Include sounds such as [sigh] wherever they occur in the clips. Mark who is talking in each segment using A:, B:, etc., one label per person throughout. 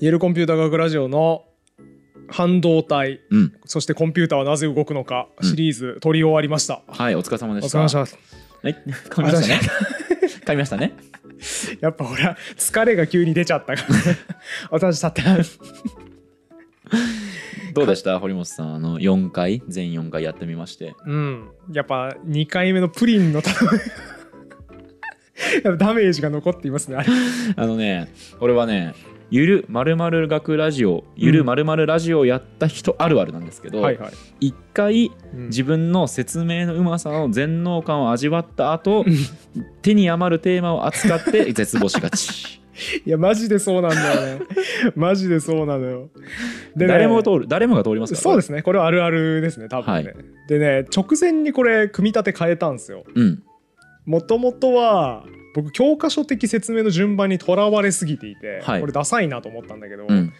A: イエルコンピューター学ラジオの半導体、
B: うん。
A: そしてコンピューターはなぜ動くのかシリーズ取り終わりました。
B: はいお疲れ様
A: お
B: でした。
A: 疲れ様でした。
B: はい。噛みましたね。噛みましたね。
A: やっぱほら疲れが急に出ちゃったから。[laughs] 私だって
B: どうでした堀本さん？あの4回？全4回やってみまして。
A: うん。やっぱ2回目のプリンの [laughs] ダメージが残っていますねあ
B: のね俺はねゆるまるまる学ラジオゆるまるまるラジオをやった人あるあるなんですけど、
A: はいはい、
B: 一回
A: うん。
B: 自分の説明のうまさの全能感を味わった後手に余るテーマを扱って [laughs] 絶望しがち。
A: いやマジでそうなんだよね。マジでそうなのよ。でね
B: 誰も通る誰もが通りますから。
A: そうですね。これはあるあるですね多分ね、
B: はい。
A: でね直前にこれ組み立て変えたんですよ。
B: うん。
A: もともとは僕教科書的説明の順番にとらわれすぎていて、
B: はい。
A: これダサいなと思ったんだけど、
B: うん。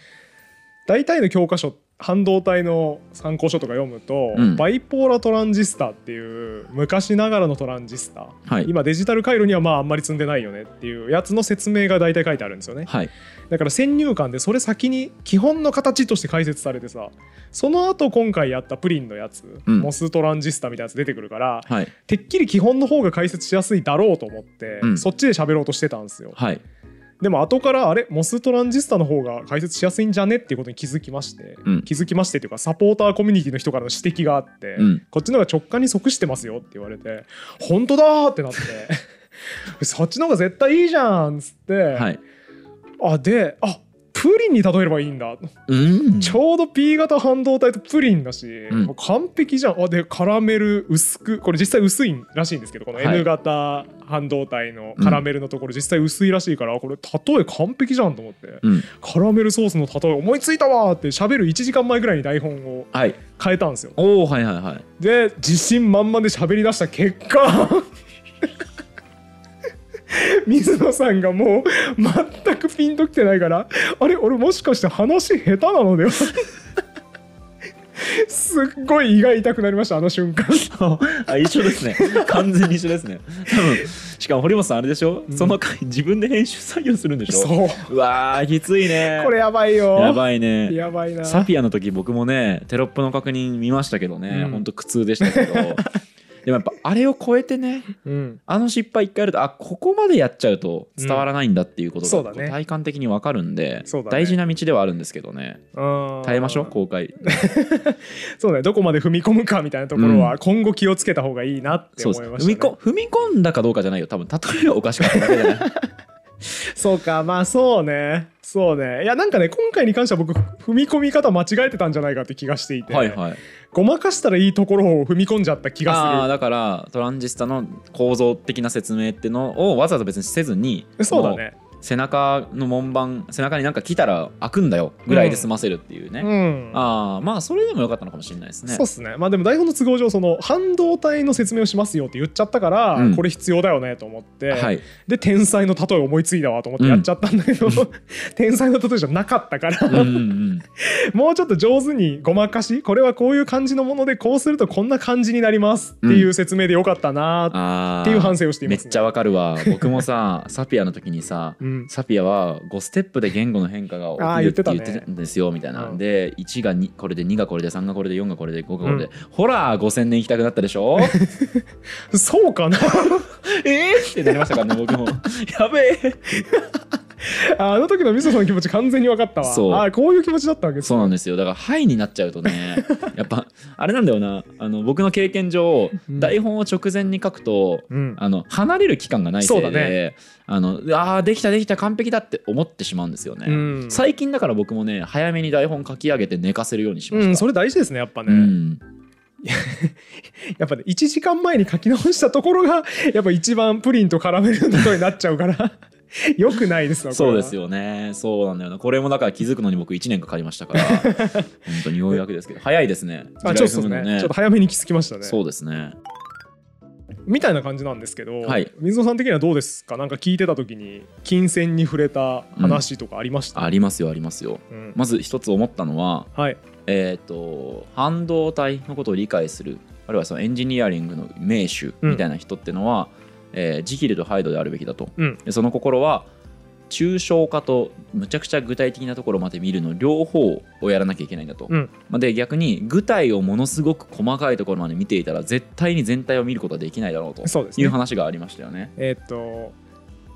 A: 大体の教科書半導体の参考書とか読むと、
B: うん。
A: バイポーラトランジスタっていう昔ながらのトランジスタ、
B: はい。
A: 今デジタル回路にはまああんまり積んでないよねっていうやつの説明が大体書いてあるんですよね。
B: はい。
A: だから先入観でそれ先に基本の形として解説されてさその後今回やったプリンのやつ、
B: うん。
A: モストランジスタみたいなやつ出てくるから
B: はい。
A: てっきり基本の方が解説しやすいだろうと思って、
B: うん。
A: そっちで喋ろうとしてたんですよ。
B: はい
A: でも後からあれモストランジスタの方が解説しやすいんじゃねっていうことに気づきまして、
B: うん。
A: 気づきましてっていうかサポーターコミュニティの人からの指摘があって、
B: うん。
A: こっちの方が直感に即してますよって言われて本当だーってなって [laughs] そっちの方が絶対いいじゃんっつって、
B: はい。
A: あであプリンに例えればいいんだ、
B: うん。
A: ちょうど P 型半導体とプリンだし、
B: ん。
A: もう完璧じゃん。あでカラメル薄くこれ実際薄いらしいんですけどこの
B: はい
A: N 型半導体のカラメルのところ実際薄いらしいから、これ例え完璧じゃんと思って、
B: うん。
A: カラメルソースの例え思いついたわーって喋る1時間前ぐらいに台本を
B: はい。
A: 変えたんですよ。
B: おおはいはいはい。
A: で自信満々で喋り出した結果水野さんがもう全くピンときてないからあれ俺もしかして話下手なのでは？すっごい胃が痛くなりましたあの瞬間。[laughs]
B: あ一緒ですね。完全に一緒ですね。多分しかも堀本さんあれでしょ、その回自分で編集作業するんでしょ？
A: そう。
B: うわーきついね。
A: これやばいよ。
B: やばいね。
A: やばいな。
B: サフィアの時僕もねテロップの確認見ましたけどね、
A: うん。
B: ほんと苦痛でしたけど [laughs] でもやっぱあれを超えてね
A: うん。
B: あの失敗一回やるとあここまでやっちゃうと伝わらないんだっていうことが
A: そうだね。
B: 体感的に分かるんで、
A: ね。
B: 大事な道ではあるんですけどね。
A: うん
B: 耐えましょう公開。[laughs]
A: そうね。どこまで踏み込むかみたいなところは今後気をつけた方がいいなって思いました、ね。
B: 踏みこ踏み込んだかどうかじゃないよ。多分例えがおかしかっただけじゃない？[laughs]
A: そうかまあそうね。そうね。いやなんかね今回に関しては僕踏み込み方間違えてたんじゃないかって気がしていて、
B: はいはい。
A: ごまかしたらいいところを踏み込んじゃった気
B: あ
A: が
B: あだからトランジスタの構造的な説明ってのをわざわざ別にせずに
A: するそうだね
B: 背中の門番背中になんか来たら開くんだよぐらいで済ませるっていうね、
A: うん。
B: ああまあそれでもよかったのかもしれないですね。
A: そうっすね。まあでも台本の都合上その半導体の説明をしますよって言っちゃったから、
B: うん。
A: これ必要だよねと思って、
B: はい。
A: で天才の例え思いついたわと思ってやっちゃったんだけど、[laughs] 天才の例えじゃなかったから、
B: うんうんうん。
A: もうちょっと上手にごまかしこれはこういう感じのものでこうするとこんな感じになりますっていう説明でよかったなっていう反省をしています、ね、
B: めっちゃわかるわ。僕もさサピアの時にさ [laughs]
A: うん
B: サピアは5ステップで言語の変化が起きるって言って
A: た
B: んですよみたいな、
A: うん。
B: で1が2これで2がこれで3がこれで4がこれで5がこれで、ほら5000年行きたくなったでしょ？[laughs]
A: そうかな？[laughs]
B: えー？ってなりましたからね僕も。やべえ [laughs]
A: あの時のみそさんの気持ち完全に分かったわ。
B: そう。
A: あこういう気持ちだったわけです
B: そうなんですよ。だから「はい」になっちゃうとね [laughs] やっぱあれなんだよな。あの僕の経験上、
A: うん。
B: 台本を直前に書くと
A: うん。
B: あの離れる期間がないせいで、
A: そうだね。
B: あのあーできたできた完璧だって思ってしまうんですよね、
A: うん。
B: 最近だから僕もね早めに台本書き上げて寝かせるようにしました、
A: うん、それ大事ですねやっぱね、
B: うん。[laughs]
A: やっぱね1時間前に書き直したところがやっぱ一番プリンとカラメルのことになっちゃうから [laughs] よくないです
B: そうですよね。そうなんだよな。これもだから気づくのに僕1年かかりましたから。本当にようやくですけど。早いですね。
A: あちょっとね。ちょっと早めに気づきましたね。
B: そうですね。
A: みたいな感じなんですけど、
B: はい。
A: 水野さん的にはどうですか？なんか聞いてた時に金銭に触れた話とかありました、
B: ありますよありますよ。
A: うん。
B: まず一つ思ったのは
A: はい。
B: えっ、と半導体のことを理解するあるいはそのエンジニアリングの名手みたいな人ってのは、えージキルとハイドであるべきだと、
A: うん。
B: でその心は抽象化とむちゃくちゃ具体的なところまで見るの両方をやらなきゃいけないんだと。
A: うん。
B: まあで逆に具体をものすごく細かいところまで見ていたら絶対に全体を見ることはできないだろうと。いう
A: そうですね。
B: 話がありましたよね。
A: えーっと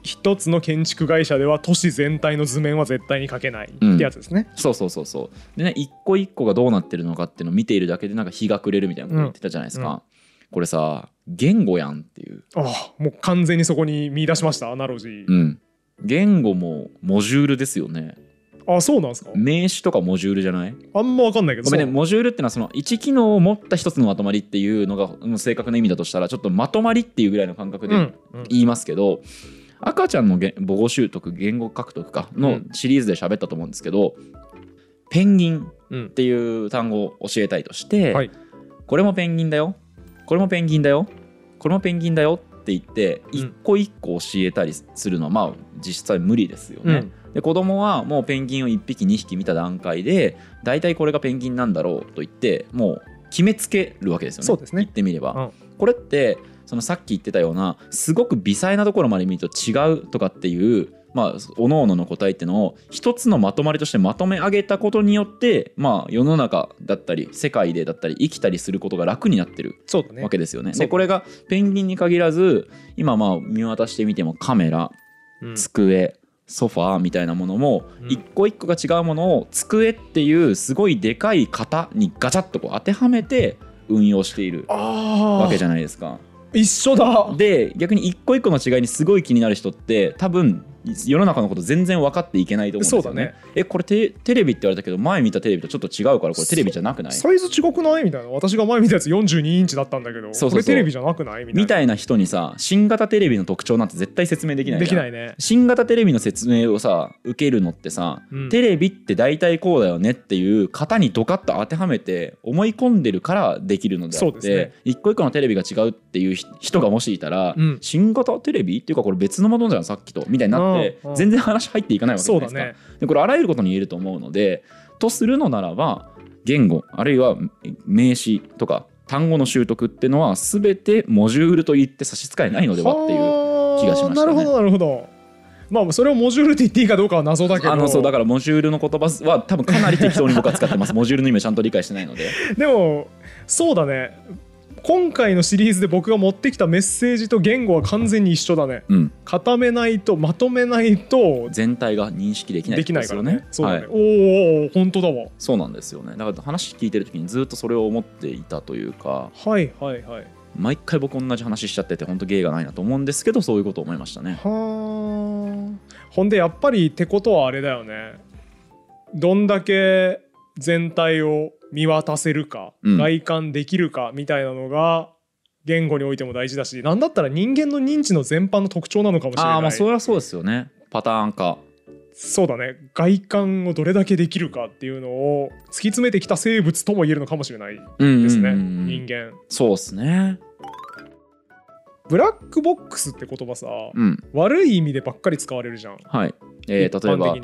A: 一つの建築会社では都市全体の図面は絶対に描けないってやつですね、
B: そうそうそうそう。でね一個一個がどうなってるのかっていうのを見ているだけでなんか日が暮れるみたいなこと言ってたじゃないですか。
A: うん。うん。
B: これさ言語やんっていう。
A: ああもう完全にそこに見出しましたアナロジー、
B: うん。言語もモジュールですよね。
A: あそうなんですか？
B: 名詞とかモジュールじゃない？
A: あんま分かんないけど
B: ごめんね、モジュールってのはその1機能を持った一つのまとまりっていうのがうん正確な意味だとしたらちょっとまとまりっていうぐらいの感覚で
A: うんうん。
B: 言いますけど、赤ちゃんのげ母語習得言語獲得かの
A: うん。
B: シリーズで喋ったと思うんですけど、ペンギン
A: うん
B: っていう単語を教えたいとして、
A: はい。
B: これもペンギンだよこれもペンギンだよ。これもペンギンだよ。って言って
A: うん。
B: 一個一個教えたりするの。はまあ実際無理ですよね。
A: うん。
B: で子供はもうペンギンを1匹2匹見た段階で大体これがペンギンなんだろうと言ってもう決めつけるわけですよね。
A: そうですね。
B: 言ってみれば、
A: うん。
B: これってそのさっき言ってたようなすごく微細なところまで見ると違うとかっていうまあ各々の答えっていうのを一つのまとまりとしてまとめ上げたことによってまあ世の中だったり世界でだったり生きたりすることが楽になってるわけですよね。
A: そう
B: でこれがペンギンに限らず今まあ見渡してみてもカメラ
A: うん。
B: 机ソファーみたいなものも
A: うん。
B: 一個一個が違うものを机っていうすごいでかい型にガチャッとこう当てはめて運用している
A: あ
B: わけじ
A: ゃ
B: ゃないですか。
A: 一緒だ。
B: で逆に一個一個の違いにすごい気になる人って多分世の中のこと全然分かっていけないと思うんですよね。
A: ね。
B: えこれテテレビって言われたけど前見たテレビとちょっと違うからこれテレビじゃなくない？
A: サイズ違くない？みたいな。私が前見たやつ42インチだったんだけど。
B: そう
A: これテレビじゃなくない？みたいな。
B: みたいな人にさ新型テレビの特徴なんて絶対説明できない
A: できないね。
B: 新型テレビの説明をさ受けるのってさ、
A: うん。
B: テレビって大体こうだよねっていう型にドカッと当てはめて思い込んでるからできるのであって、
A: そうですね。
B: 一個一個のテレビが違うっていうひ人がもしいたら、
A: うん。
B: 新型テレビ？っていうかこれ別のものじゃんさっきと。みたいになって
A: うんうん。
B: 全然話入っていかないわけじゃないですか。
A: ね。
B: でこれあらゆることに言えると思うのでとするのならば言語あるいは名詞とか単語の習得っていうのは全てモジュールと言って差し支えないのではっていう
A: はあ
B: 気がしましたね。
A: なるほどなるほど。まあそれをモジュールって言っていいかどうかは謎だけど。
B: あのそうだからモジュールの言葉は多分かなり適当に僕は使ってます。モジュールの意味をちゃんと理解してないので。[laughs]
A: でもそうだね今回のシリーズで僕が持ってきたメッセージと言語は完全に一緒だね。
B: うん。
A: 固めないとまとめないと
B: 全体が認識できない
A: できないからね。そうだね、
B: はい、
A: おーおー本当だわ。
B: そうなんですよね。だから話聞いてる時にずっとそれを思っていたというか。
A: はいはいはい。
B: 毎回僕同じ話しちゃってて本当芸がないなと思うんですけどそういうことを思いましたね。
A: はあほんでやっぱりってことはあれだよね。どんだけ全体を見渡せるか、
B: うん。
A: 外観できるかみたいなのが言語においても大事だしなんだったら人間の認知の全般の特徴なのかもしれない。
B: ああまあそれはそうですよね。パターン化。
A: そうだね。外観をどれだけできるかっていうのを突き詰めてきた生物とも言えるのかもしれないですね、
B: うん
A: 人間。
B: そうですね。
A: ブラックボックスって言葉さ、
B: うん。
A: 悪い意味でばっかり使われるじゃん、
B: はい、えー
A: 一
B: 例えば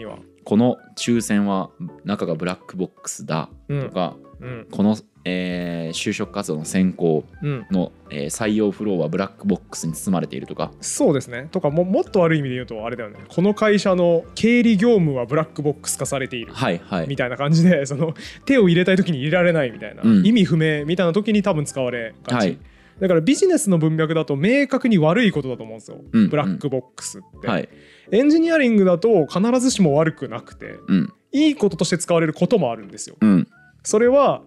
B: この抽選は中がブラックボックスだ
A: うん。
B: とか、
A: うん。
B: この、えー就職活動の選考
A: うん。
B: の、えー採用フローはブラックボックスに包まれているとか。
A: そうですね。とかももっと悪い意味で言うとあれだよね。この会社の経理業務はブラックボックス化されている。
B: はいはい。
A: みたいな感じでその手を入れたい時に入れられないみたいな、
B: うん。
A: 意味不明みたいな時に多分使われがち、
B: はい
A: だからビジネスの文脈だと明確に悪いことだと思うんですよ、
B: うん。
A: ブラックボックスって、
B: はい。
A: エンジニアリングだと必ずしも悪くなくて
B: うん。
A: いいこととして使われることもあるんですよ。
B: うん。
A: それは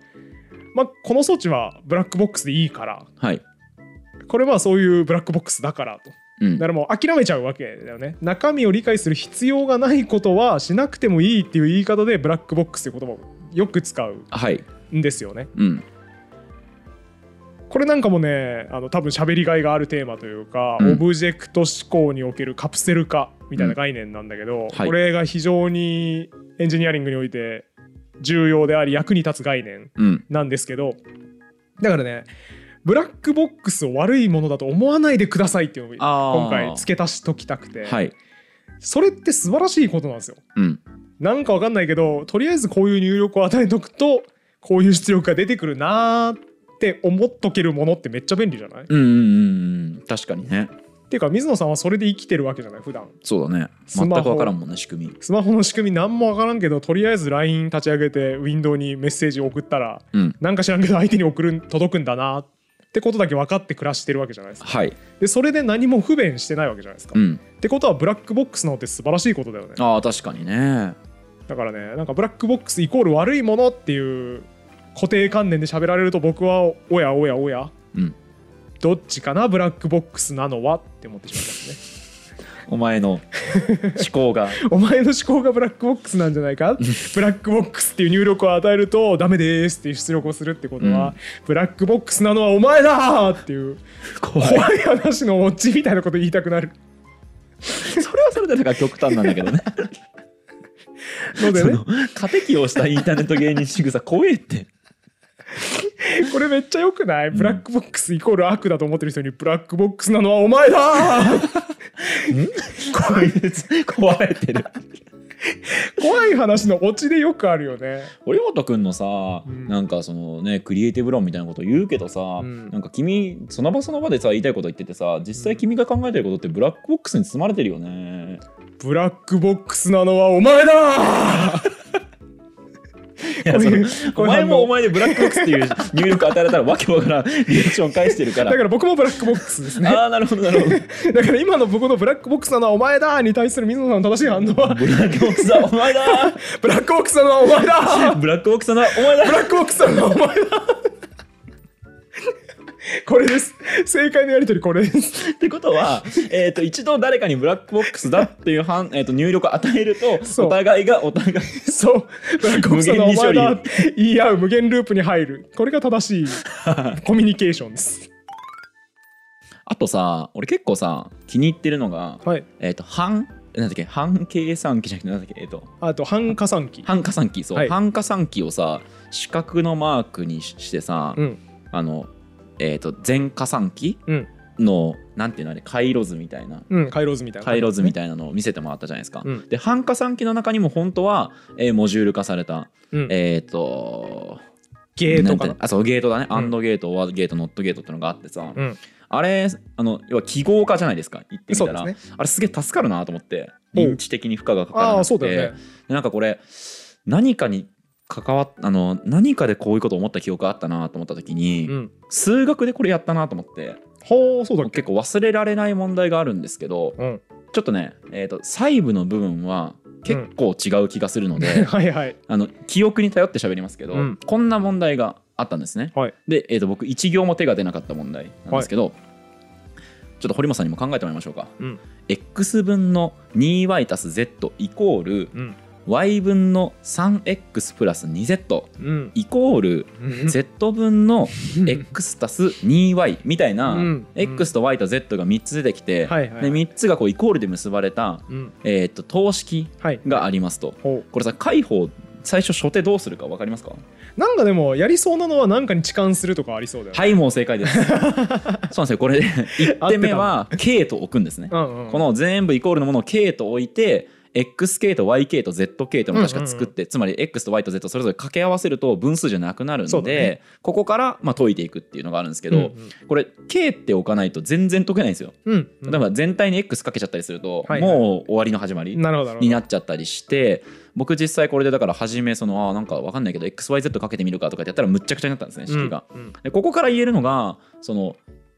A: まあこの措置はブラックボックスでいいから
B: はい。
A: これはそういうブラックボックスだからと。
B: うん。
A: だからもう諦めちゃうわけだよね。中身を理解する必要がないことはしなくてもいいっていう言い方でブラックボックスっていう言葉をよく使う
B: はい
A: んですよね。
B: うん
A: これなんかもねあの多分喋りがいがあるテーマというか、
B: うん。
A: オブジェクト思考におけるカプセル化みたいな概念なんだけど、
B: はい。
A: これが非常にエンジニアリングにおいて重要であり役に立つ概念
B: うん。
A: なんですけどだからねブラックボックスを悪いものだと思わないでくださいっていうのを今回付け足しときたくて、
B: はい。
A: それって素晴らしいことなんですよ。
B: うん。
A: なんかわかんないけどとりあえずこういう入力を与えとくとこういう出力が出てくるなーって思っとけるものってめっちゃ便利じゃない？
B: うんうんうんうん。確かにね。
A: っていうか水野さんはそれで生きてるわけじゃない普段。
B: そうだね。全く分からんもんね仕組み。
A: スマホの仕組み何もわからんけどとりあえず LINE 立ち上げてウィンドウにメッセージ送ったら
B: うん。
A: なんか知らんけど相手に送る届くんだなってことだけ分かって暮らしてるわけじゃないですか。
B: はい。
A: でそれで何も不便してないわけじゃないですか、っ
B: うん。
A: てことはブラックボックスの方って素晴らしいことだよね。
B: ああ確かにね。
A: だからねなんかブラックボックスイコール悪いものっていう固定観念で喋られると僕はおやおやおや。
B: うん。
A: どっちかなブラックボックスなのはって思ってしまいますね。[laughs]
B: お前の思考が。[laughs]
A: お前の思考がブラックボックスなんじゃないか？ブラックボックスっていう入力を与えるとダメですっていう出力をするってことは、
B: うん。
A: ブラックボックスなのはお前だっていう
B: 怖い。
A: 話のオチみたいなこと言いたくなる。
B: それはそれでなんか極端なんだけどね。[laughs]
A: のでね。
B: 過適応したインターネット芸人仕草怖えって [laughs]
A: これめっちゃよくない？ブラックボックスイコール悪だと思ってる人にブラックボックスなのはお前だ！[laughs]
B: こいつ壊れてる。
A: 怖い話のオチでよくあるよね。
B: 堀本君のさ、
A: ん。
B: なんかそのねクリエイティブ論みたいなこと言うけどさ、
A: ん。
B: なんか君その場その場でさ言いたいこと言っててさ実際君が考えてることってブラックボックスに包まれてるよね。
A: ブラックボックスなのはお前だ
B: いやお前もお前でブラックボックスっていう入力与えられたらわけわからんリアクション返してるから。
A: だから僕もブラックボックスですね。[laughs]
B: ああなるほどなるほど。
A: だから今の僕のブラックボックスなのはお前だに対する水野さんの正しい反応は
B: ブラックボックスだお前だ
A: ブラックボックスなのはお前だ
B: ブラックボックスだお前だ
A: ブラックボックスなのはお前だ [laughs] これです。正解のやり取りこれです。
B: ってことは、[laughs] えー、と一度誰かにブラックボックスだっていうはん、えー、と入力を与えるとお互いがお互い [laughs]
A: そう。ブラックボックスなのはお前だ
B: 無
A: って言い合う無限ループに入る。これが正しいコミュニケーションです。
B: あとさ俺結構さ気に入ってるのが、
A: はい。
B: えっ、と半なんだっけ半計算機じゃなくてなんだっけえっ、と。
A: あと半加算機。
B: 半加算機そう、
A: はい。
B: 半加算機をさ四角のマークにししてさ、
A: うん。
B: あのえっ、と全加算機
A: うん。
B: のなんていうのあれ回路図みたいな。
A: うん回路図みたいな。
B: 回路図み
A: い
B: たいなのを見せてもらったじゃないですか。
A: うん。
B: で半加算機の中にも本当は、えーモジュール化された、
A: うん。
B: えっ、と
A: ゲートか
B: あそうゲートだね、
A: うん。
B: アンドゲートワードゲートノットゲートってのがあってさ、
A: うん。
B: あれあの要は記号化じゃないですか。言ってみたら、
A: ね。
B: あれすげえ助かるなと思って。認知的に負荷がかから
A: ああ
B: なくて、なんかこれ何かに関わっあの何かでこういうことを思った記憶があったなと思った時に、
A: うん。
B: 数学でこれやったなと思って。
A: ほうそうだ
B: 結構忘れられない問題があるんですけど
A: うん。
B: ちょっとね、えー、と細部の部分は結構違う気がするので、[laughs]
A: はいはい。
B: あの記憶に頼って喋りますけど、
A: うん。
B: こんな問題があったんですね。
A: はい。
B: で、えー、と僕1行も手が出なかった問題なんですけど、ちょっと堀本さんにも考えてもらいましょうか。
A: うん。
B: X 分の 2y 足す z イコール
A: うん
B: y 分の 3x プラス 2z
A: うん。
B: イコール z 分の x 足す 2y みたいな、
A: うん。
B: x と y と z が3つ出てきて、で3つがこうイコールで結ばれた、
A: うん。
B: えー、と等式
A: はい。
B: がありますと。これさ解法最初初手どうするか分かりますか？
A: なんかでもやりそうなのは何かに痴漢するとかありそうだよね。
B: はいもう正解です。[laughs] そうなんですよ。これで1手目は K と置くんですね。
A: うんうん。
B: この全部イコールのものを K と置いて XK と YK と ZK というのを確か作って、つまり X と Y と Z それぞれ掛け合わせると分数じゃなくなるので、ここからまあ解いていくっていうのがあるんですけど、
A: うん
B: これ K って置かないと全然解けないんですよ。
A: うんうん。
B: だから全体に X かけちゃったりすると、もう終わりの始まりになっちゃったりして僕実際これでだから初めそのあーなんかわかんないけど XYZ かけてみるかとかってやったらむっちゃくちゃになったんですね式が。
A: うんうん。
B: でここから言えるのがその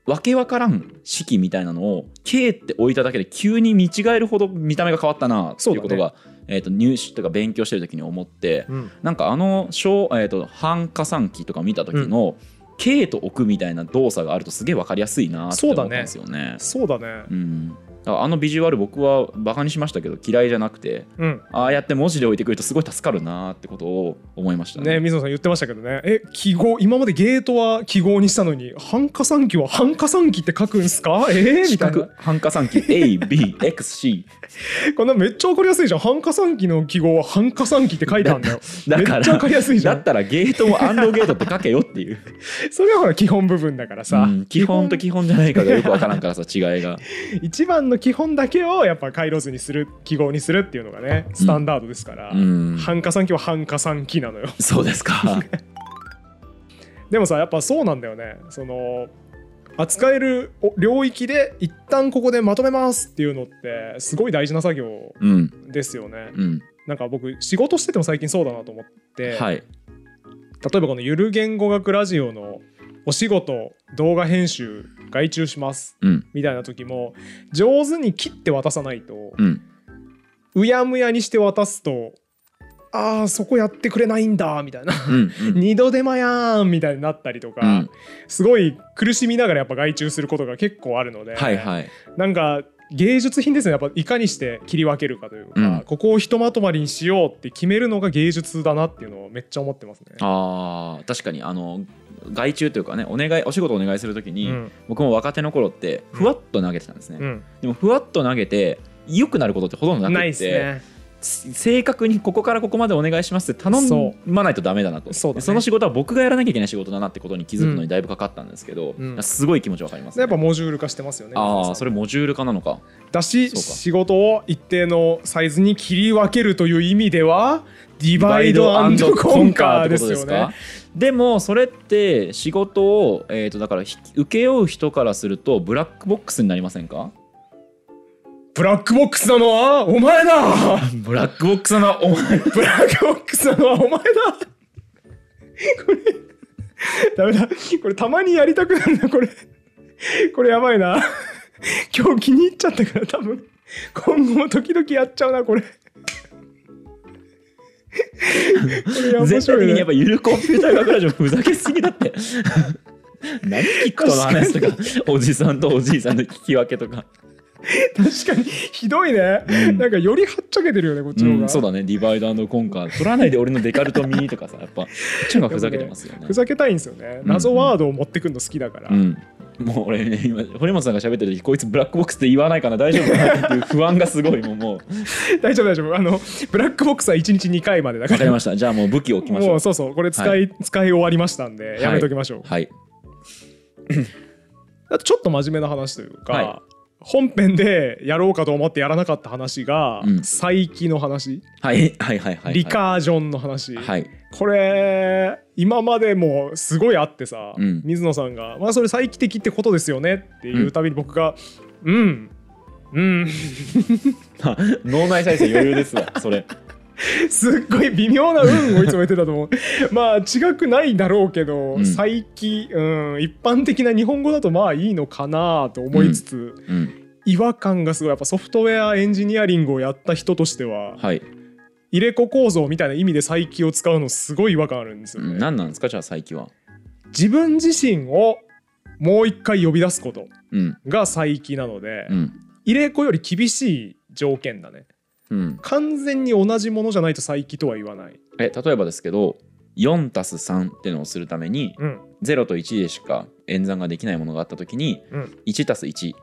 B: わけわからん式みたいなのを K って置いただけで急に見違えるほど見た目が変わったなっていうことが、えー、と入試とか勉強してる時に思って、
A: うん。
B: なんかあの小、えー、と半加算機とか見た時の、K と置くみたいな動作があるとすげえわかりやすいなって思ったんですよね。
A: そうだね。
B: うん、だからあのビジュアル僕はバカにしましたけど嫌いじゃなくて
A: うん。
B: ああやって文字で置いてくるとすごい助かるなってことを思いましたね。
A: ね水野さん言ってましたけどね。え記号今までゲートは記号にしたのに半加算機は半加算機って書くんすか？えー、み
B: 四
A: たいな。
B: 角半加算機 ABXC [laughs]
A: こんなめっちゃわかりやすいじゃん。半加算機の記号は半加算機って書いてあるんだよ。
B: だか
A: めっちゃわかりやすい
B: ら
A: じゃん。
B: だったらゲートもアンドゲートって書けよっていう、[laughs]
A: それはほら基本部分だからさ、
B: うん基本と基本じゃないかがよくわからんからさ違いが。[laughs]
A: 一番の基本だけをやっぱ回路図にする記号にするっていうのがねスタンダードですから、
B: うん。
A: 半加算機は半加算機なのよ。
B: そうですか。
A: でもさやっぱそうなんだよね。その扱えるお領域で一旦ここでまとめますっていうのってすごい大事な作業
B: うん。
A: ですよね。
B: うん。
A: なんか僕仕事してても最近そうだなと思って、
B: はい。
A: 例えばこのゆる言語学ラジオのお仕事動画編集外注します
B: うん。
A: みたいな時も上手に切って渡さないと、
B: うん。
A: うやむやにして渡すとあーそこやってくれないんだみたいな。
B: うんうん。[laughs]
A: 二度手間やーんみたいになったりとか、
B: うん。
A: すごい苦しみながらやっぱ外注することが結構あるので、
B: はいはい。
A: なんか芸術品ですね。やっぱいかにして切り分けるかというか、
B: うん。
A: ここをひとまとまりにしようって決めるのが芸術だなっていうのをめっちゃ思ってますね。
B: あー確かにあの外注というかねお願いお仕事お願いするときに、
A: うん。
B: 僕も若手の頃ってふわっと投げてたんですね、
A: うん、
B: でもふわっと投げて良くなることってほとんどなくて。
A: ないですね。
B: つ正確にここからここまでお願いしますって頼
A: そ
B: まないとダメだなと。
A: そね。
B: でその仕事は僕がやらなきゃいけない仕事だなってことに気づくのにだいぶかかったんですけど、
A: うん。
B: すごい気持ちわかります、ね、
A: やっぱモジュール化してますよね。
B: ああそれモジュール化なのか。
A: だし仕事を一定のサイズに切り分けるという意味ではディバイドコンカーですよね。
B: でもそれって仕事を、えー、とだからひ請け負う人からするとブラックボックスになりませんか？
A: ブラックボックスなのはお前だ！
B: ブラックボックスのお前
A: ブラックボックスなのはお前だ！これダメだ。これたまにやりたくなるなこれ。これやばいな。今日気に入っちゃったから多分。今後も時々やっちゃうなこれ。これ面
B: 全体
A: 白いね
B: 的にやっぱゆるコンピューター学ラジオふざけすぎだって。[laughs] 何聞くとの話とかおじさんとおじいさんの聞き分けとか、
A: 確かにひどいね、
B: うん。
A: なんかよりはっちゃけてるよねこっちの方が、
B: うん、そうだね。ディバイドコンカー取らないで俺のデカルトミニとかさやっぱこっちの方がふざけてますよね。
A: ふざけたいんですよね。謎ワードを持ってくるの好きだから、
B: うん。もう俺ね今堀本さんが喋ってる時こいつブラックボックスって言わないかな？大丈夫かな？っていう不安がすごいもうもう。[laughs]
A: 大丈夫大丈夫。あのブラックボックスは1日2回までだか
B: 分からりました。じゃあもう武器を置きましょう。
A: もうそうそう。これ使い、使い終わりましたんでやめときましょう、
B: はい。[clears throat]
A: あとちょっと真面目な話というか、
B: は
A: 本編でやろうかと思ってやらなかった話が、
B: うん。
A: 再起の話、
B: はいはいはいはい。
A: リカージョンの話、
B: はい。
A: これ今までもすごいあってさ、
B: うん。
A: 水野さんが「まあそれ再帰的ってことですよね」っていうたびに僕が「うん」うん。[laughs]
B: 脳内再生余裕ですわそれ
A: すっごい微妙な運をいつも言ってたと思う。[laughs] まあ違くないだろうけど、
B: うん。
A: 再起、うん、一般的な日本語だとまあいいのかなと思いつつ、
B: うん。
A: 違和感がすごい。やっぱソフトウェアエンジニアリングをやった人としては
B: はい、
A: 入れ子構造みたいな意味で再起を使うのすごい違和感あるんですよね、
B: うん、何なんですかじゃあ最近は？
A: 自分自身をもう一回呼び出すこと
B: うん。
A: が再起なので、
B: うん。
A: 入れ子より厳しい条件だね
B: うん。
A: 完全に同じものじゃないと再起とは言わない。
B: え例えばですけど4たす3ってのをするために
A: うん。
B: 0と1でしか演算ができないものがあった時に
A: うん。
B: 1たす1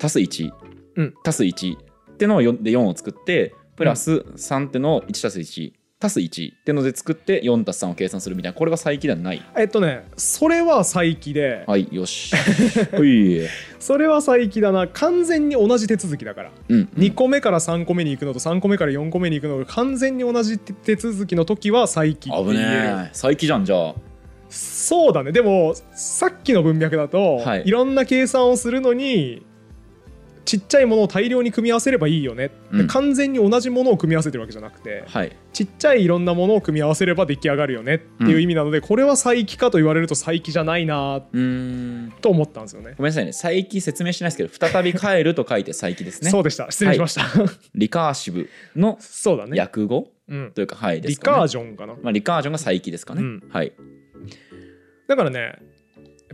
B: 足す1
A: うん。
B: 足す1ってのを4で4を作ってプラス3ってのを1たす1足す1ってので作って4たす3を計算するみたいな。これが再起ではない。
A: えっとねそれは再起で。
B: はいよし。[laughs]
A: それは再起だな。完全に同じ手続きだから。
B: うん。
A: 2個目から3個目に行くのと3個目から4個目に行くのが完全に同じ手続きの時は再起って
B: 危
A: 言える
B: ねえ。再起じゃんじゃあ。
A: そうだね。でもさっきの文脈だと、
B: はい。
A: い、ろんな計算をするのにちっちゃいものを大量に組み合わせればいいよね、で
B: うん。
A: 完全に同じものを組み合わせてるわけじゃなくて
B: はい。
A: ちっちゃいいろんなものを組み合わせれば出来上がるよねっていう意味なので、これは再起かと言われると再起じゃないなと思ったんですよね。
B: ごめんなさいね。再起説明しないですけど再び帰ると書いて再起ですね。
A: そうでした。失礼しました、
B: リカーシブの
A: そうだね、
B: 訳語
A: うん、
B: というかはいで
A: リカージョンかな。
B: まあ、リカージョンが再起ですかね、
A: うん。
B: はい。
A: だからね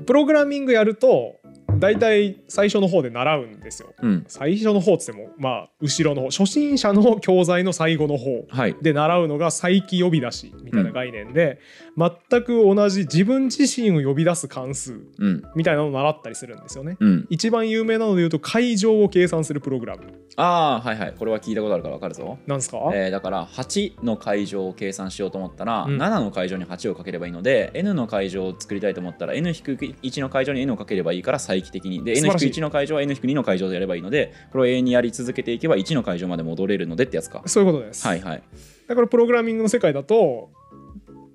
A: プログラミングやると大体最初の方で習うんですよ。
B: うん。
A: 最初の方っつってもまあ後ろの方初心者の教材の最後の方
B: はい。
A: で習うのが再起呼び出しみたいな概念で、全く同じ自分自身を呼び出す関数
B: うん。
A: みたいなのを習ったりするんですよね。
B: うん。
A: 一番有名なので言うと会場を計算するプログラム。
B: ああはいはい。これは聞いたことあるから分かるぞ。
A: なんですか、
B: えーだから8の会場を計算しようと思ったら、
A: うん。
B: 7の会場に8をかければいいので n の会場を作りたいと思ったら n-1 の会場に n をかければいいから再帰的に。で
A: 素晴らしい。
B: n-1 の会場は n-2 の会場でやればいいのでこれを永遠にやり続けていけば1の会場まで戻れるのでってやつか。
A: そういうことです。
B: はいはい。
A: だからプログラミングの世界だと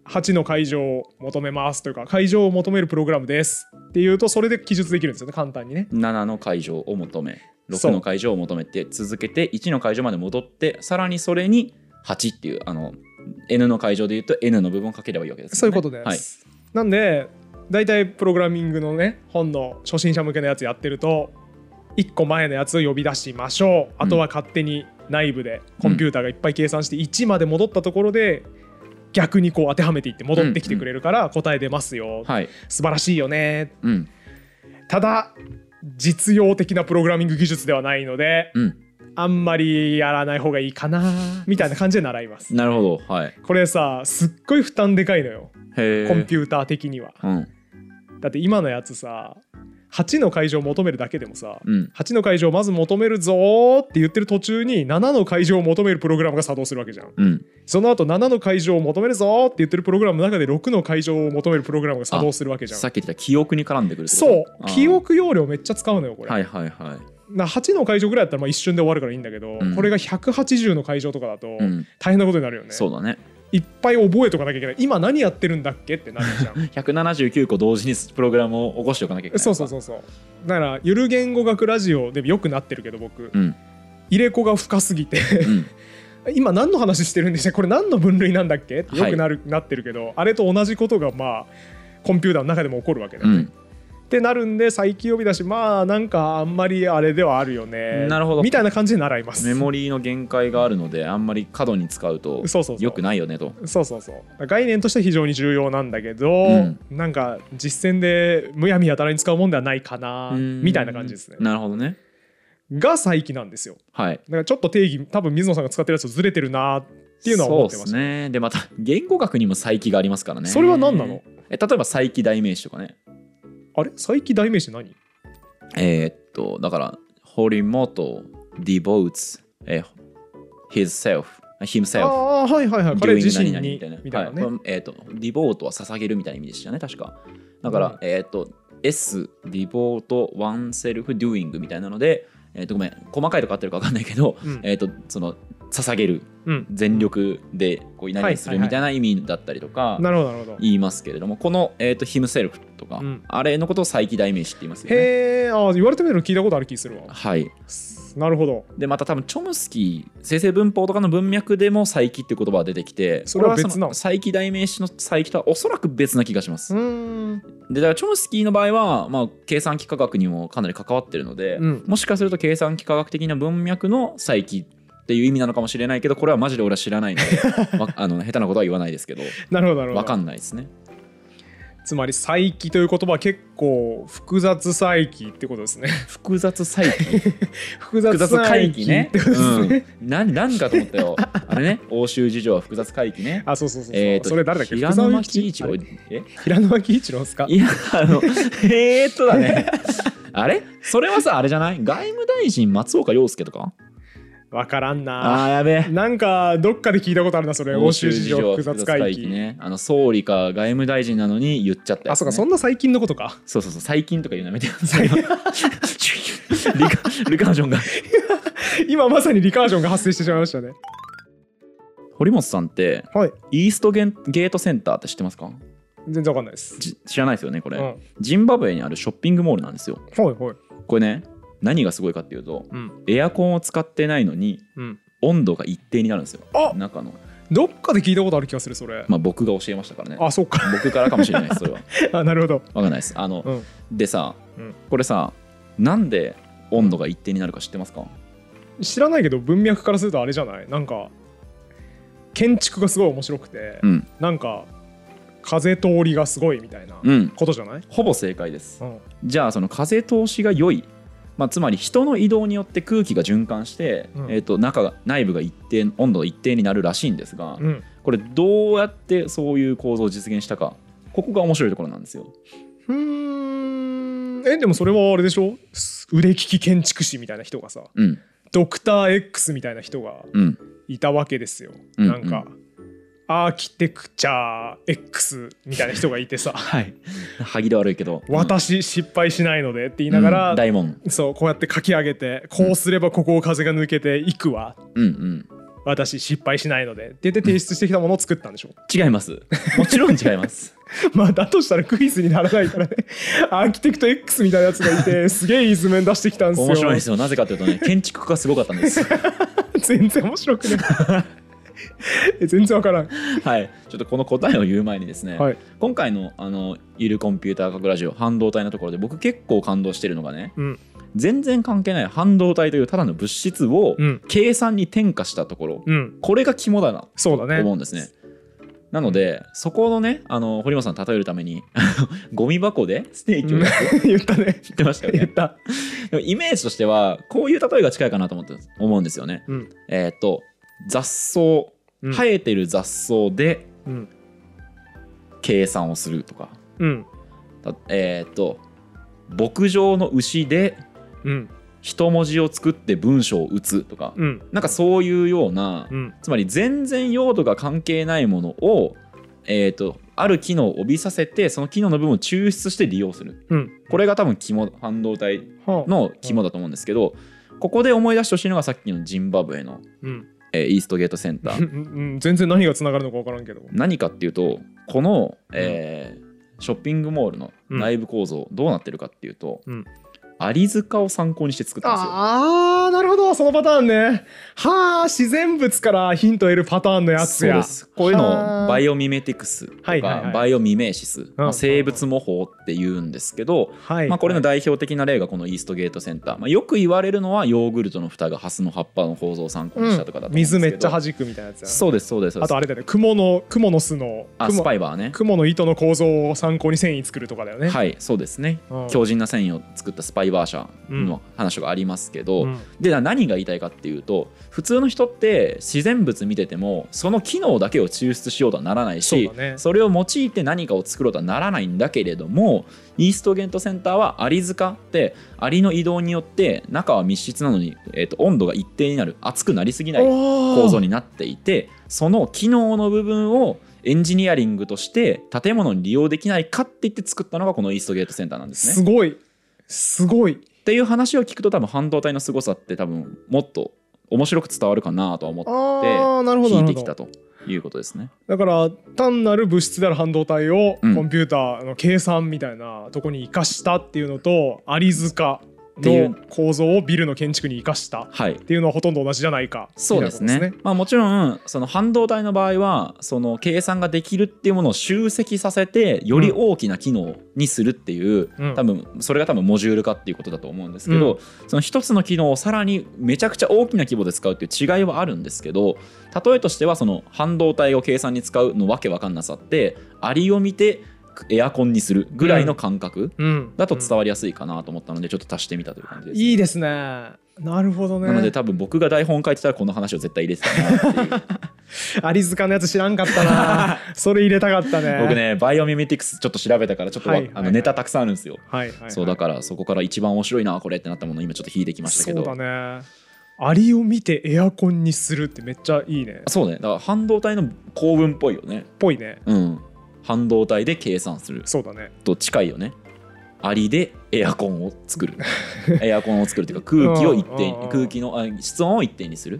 A: 8の解除を求めますというか解除を求めるプログラムです。っていうとそれで記述できるんですよね簡単にね。
B: 7の解除を求め6
A: そう。
B: の解除を求めて続けて1の解除まで戻ってさらにそれに8っていうあの N の解除で言うと N の部分をかければいいわけですよね、
A: そういうことです、なんで大体プログラミングのね本の初心者向けのやつやってると1個前のやつを呼び出しましょう。あとは勝手に内部でコンピューターがいっぱい計算して1まで戻ったところで逆にこう当てはめていって戻ってきてくれるから答え出ますよ、
B: はい、はい
A: 素晴らしいよね。
B: うん。
A: ただ実用的なプログラミング技術ではないので
B: うん。
A: あんまりやらない方がいいかなみたいな感じで習います。
B: なるほど。はい。
A: これさすっごい負担でかいのよ。コンピューター的には。
B: うん
A: だって今のやつさ8の解除を求めるだけでもさ
B: うん。
A: 8の解除をまず求めるぞーって言ってる途中に7の解除を求めるプログラムが作動するわけじゃん。
B: うん。
A: その後7の解除を求めるぞーって言ってるプログラムの中で6の解除を求めるプログラムが作動するわけじゃん。
B: さっき言ってた記憶に絡んでくる
A: そう。記憶容量めっちゃ使うのよこれ、
B: はいはいはい。
A: な8の解除ぐらいだったらまあ一瞬で終わるからいいんだけど、
B: うん。
A: これが180の解除とかだと
B: うん。
A: 大変なことになるよね、
B: そうだね
A: いっぱい覚えとかなきゃいけない。今何やってるんだっけってなるじゃん。[laughs]
B: 179個同時にプログラムを起こしておかなきゃいけない。
A: そうそうそうそう。だからゆる言語学ラジオでよくなってるけど僕。
B: うん。
A: 入れ子が深すぎて。
B: うん。[laughs]
A: 今何の話してるんでしたこれ何の分類なんだっけ？ってよ
B: はい
A: くなる、なってるけどあれと同じことがまあコンピューターの中でも起こるわけだよね、
B: うん
A: ってなるんで再起呼びだしまあなんかあんまりあれではあるよね。
B: なるほど。
A: みたいな感じで習います。
B: メモリーの限界があるのであんまり過度に使うと
A: そうそうそう。
B: 良くないよねと。
A: そうそうそう。概念として非常に重要なんだけど、
B: ん。
A: なんか実践でむやみやたらに使うもんではないかなみたいな感じですね。
B: なるほどね。
A: が再起なんですよ。
B: はい。
A: だからちょっと定義多分水野さんが使ってるやつとずれてるなっていうのは思ってました
B: そうですね。でまた言語学にも再起がありますからね。
A: それは何なの？
B: え例えば再起代名詞とかね
A: あれ？再起代名詞何？
B: えーっとだから堀本 devotes え himself
A: あ
B: himself.
A: あはいはいはい。彼自身に
B: みたいな。
A: みたいなね、
B: はい。えーっと devote は捧げるみたいな意味でしたね確か。だから、
A: うん。
B: えーっと S devote oneself doing みたいなのでえーっとごめん細かいとこ合ってるか分かんないけど、
A: うん。
B: えーっとその捧げる
A: うん。
B: 全力でこう何々するみたいな意味だったりとか言いますけれどもこの、えー、と himself とか、
A: うん。
B: あれのことを再起代名詞って言いますよね。
A: へえあ言われてみると聞いたことある気するわ。
B: はい、
A: なるほど。
B: でまた多分チョムスキー生成文法とかの文脈でも再起っていう言葉が出てきて
A: それは
B: こ
A: 別
B: 再起代名詞の再起とはおそらく別な気がします。
A: うーん。
B: でだからチョムスキーの場合は、まあ、計算機科学にもかなり関わってるので、
A: うん。
B: もしかすると計算機科学的な文脈の再起っていう意味なのかもしれないけどこれはマジで俺は知らないので [laughs] わあの下手なことは言わないですけど
A: なるほどなるほど。
B: 分かんないですね。
A: つまり再起という言葉は結構複雑再起ってことですね。
B: 複雑再起
A: 複
B: 複雑回帰ね？
A: ってことですね、
B: うん、何何かと思ったよ。あれね？欧州事情は複雑回帰ね？
A: あそうそうそうそう、
B: えーと
A: それ誰だっけ？
B: 平野巻
A: 福
B: 一郎？え？
A: 平野巻一郎ですか？
B: いやあのえーっとだね。あれ？それはさあれじゃない？外務大臣松岡洋介とか？
A: わからん
B: あ
A: な
B: ーやべえ。
A: なんかどっかで聞いたことあるなそれ。欧州事情複雑回帰、
B: ねあの総理か外務大臣なのに言っちゃったね、
A: あそうかそんな最近のことか。
B: そうそうそう最近とか言うのやめて。くださいよリカルカージョンが。[laughs]
A: 今まさにリカージョンが発生してしまいましたね。
B: 堀本さんって
A: はい。
B: イーストゲートセンターって知ってますか？
A: 全然わかんないです。
B: じ知らないですよねこれ、
A: うん。
B: ジンバブエにあるショッピングモールなんですよ。
A: はいはい。
B: これね何がすごいかっていうと
A: うん。
B: エアコンを使ってないのに
A: うん。
B: 温度が一定になるんですよ。
A: あ
B: 中の。
A: どっかで聞いたことある気がするそれ。
B: まあ僕が教えましたからね。
A: あそっか。
B: 僕からかもしれないですそれは。[laughs]
A: あなるほど。
B: わかんないです。あの、
A: うん。
B: でさ、
A: うん。
B: これさなんで温度が一定になるか知ってますか？
A: 知らないけど文脈からするとあれじゃない？なんか建築がすごい面白くて、
B: うん。
A: なんか風通りがすごいみたいな
B: うん。
A: ことじゃない、
B: ほぼ正解です。
A: うん。
B: じゃあその風通しが良いまあ、つまり人の移動によって空気が循環して、
A: うん。
B: えー、と中が内部が一定温度が一定になるらしいんですが、
A: うん、
B: これどうやってそういう構造を実現したかここが面白いところなんですよ。
A: うーん。えでもそれはあれでしょ？腕利き建築士みたいな人がさ
B: うん。
A: ドクター X みたいな人が
B: うん。
A: いたわけですよ、
B: うん。
A: なんか、アーキテクチャー X みたいな人がいてさ。[laughs]
B: はい。歯切れ悪いけど。
A: 私失敗しないのでって言いながら、
B: うん大門。
A: そうこうやって書き上げてこうすればここを風が抜けていくわ。
B: うんうん。
A: 私失敗しないのでって言って提出してきたものを作ったんでしょ
B: 違います。もちろん違います。[laughs]
A: まあだとしたらクイズにならないからね。アーキテクト X みたいなやつがいてすげえいい図面出してきたんですよ。
B: 面白いですよ。なぜかというとね建築家がすごかったんです。[laughs]
A: 全然面白くね。え全然わからん。
B: はい。ちょっとこの答えを言う前にですね、
A: はい。
B: 今回のあのゆるコンピューター科学ラジオ半導体のところで僕結構感動してるのがね
A: うん。
B: 全然関係ない半導体というただの物質を
A: うん。
B: 計算に転化したところ、
A: うん。
B: これが肝だな
A: そうだね。
B: 思うんですね。なのでそこのねあの堀本さん例えるために [laughs] ゴミ箱でステーキを [laughs]
A: 言ったね。
B: 言ってましたよね。
A: 言った。
B: でもイメージとしてはこういう例えが近いかなと思って思うんですよね。
A: うん。
B: えーっと雑草
A: うん。
B: 生えてる雑草で
A: うん。
B: 計算をするとか、
A: うん。
B: たえーっと牧場の牛で
A: うん。
B: 一文字を作って文章を打つとか、
A: うん。
B: なんかそういうような、
A: うん。
B: つまり全然用途が関係ないものを、えー、とある機能を帯びさせてその機能の部分を抽出して利用する。
A: うん。
B: これが多分肝半導体
A: はあ
B: の肝だと思うんですけどここで思い出してほしいのがさっきのジンバブエの、
A: うん
B: えーイーストゲートセンタ
A: う
B: ー
A: ん [laughs] うん全然何がつながるのか分からんけど。
B: 何かっていうとこの、えーショッピングモールの内部構造どうなってるかっていうと、
A: うん
B: アリ塚を参考にして作ったんですよ。
A: ああなるほど。そのパターンね。はあ自然物からヒントを得るパターンのやつや。
B: そうです。こういうの
A: はあ
B: をバイオミメティクスとか、
A: はいはいはい。
B: バイオミメーシス、まあ、
A: うん
B: 生物模倣って言うんですけど、
A: はい。
B: まあ、これの代表的な例がこのイーストゲートセンター、まあ、よく言われるのはヨーグルトの蓋がハスの葉っぱの構造を参考にしたとかだと思うん
A: 水めっちゃ弾くみたいなやつや。
B: そうですそうですそうです。
A: あとあれだよね。雲の雲の巣の
B: あ
A: 雲
B: スパイバーね。
A: 雲の糸の構造を参考に繊維作るとかだよね。
B: はいそうですね。
A: うん。
B: 強靭な繊維を作ったスパイバー社の話がありますけど、
A: うん。
B: で何が言いたいかっていうと普通の人って自然物見ててもその機能だけを抽出しようとはならないし
A: そね。
B: それを用いて何かを作ろうとはならないんだけれどもイーストゲートセンターはアリ塚ってアリの移動によって中は密室なのに、えー、と温度が一定になる熱くなりすぎない構
A: 構
B: 造になっていてその機能の部分をエンジニアリングとして建物に利用できないかって言って作ったのがこのイーストゲートセンターなんですね。
A: すごいすごい。
B: っていう話を聞くと多分半導体の凄さって多分もっと面白く伝わるかなとは思って聞
A: ない
B: てきたということですね。
A: だから単なる物質である半導体をコ
B: うん。
A: ンピューターの計算みたいなとこに生かしたっていうのとアリ塚の構造をビルの建築に生かした。っ
B: はい。
A: ていうのはほとんど同じじゃないか。
B: そうですね。
A: みたいなこ
B: まあ、もちろんその半導体の場合はその計算ができるっていうものを集積させてより大きな機能にするっていう、
A: うん。
B: 多分それが多分モジュール化っていうことだと思うんですけど、その一つの機能をさらにめちゃくちゃ大きな規模で使うっていう違いはあるんですけど例えとしてはその半導体を計算に使うのわけわかんなさってアリを見てエアコンにするぐらいの感覚だと伝わりやすいかなと思ったのでちょっと足してみたという感じです。
A: いいですね。なるほどね。
B: なので多分僕が台本書いてたらこの話を絶対入れてたなっていう。[laughs]
A: アリ塚のやつ知らんかったな。[laughs] それ入れたかったね。
B: 僕ねバイオミメティクスちょっと調べたからちょっとわ、
A: はいはいはい。
B: あのネタたくさんあるんですよ、
A: はいはい、はい、
B: そうだからそこから一番面白いなこれってなったものを今ちょっと引いてきましたけど。
A: そうだね。アリを見てエアコンにするってめっちゃいいね。
B: そうね。だから半導体の構文っぽいよね。
A: ぽいね。
B: うん半導体で計算する。
A: そうだね。
B: と近いよね。アリでエアコンを作る。[laughs] エアコンを作るっていうか空気を一定
A: うんうんうん。
B: 空気のあ室温を一定にする、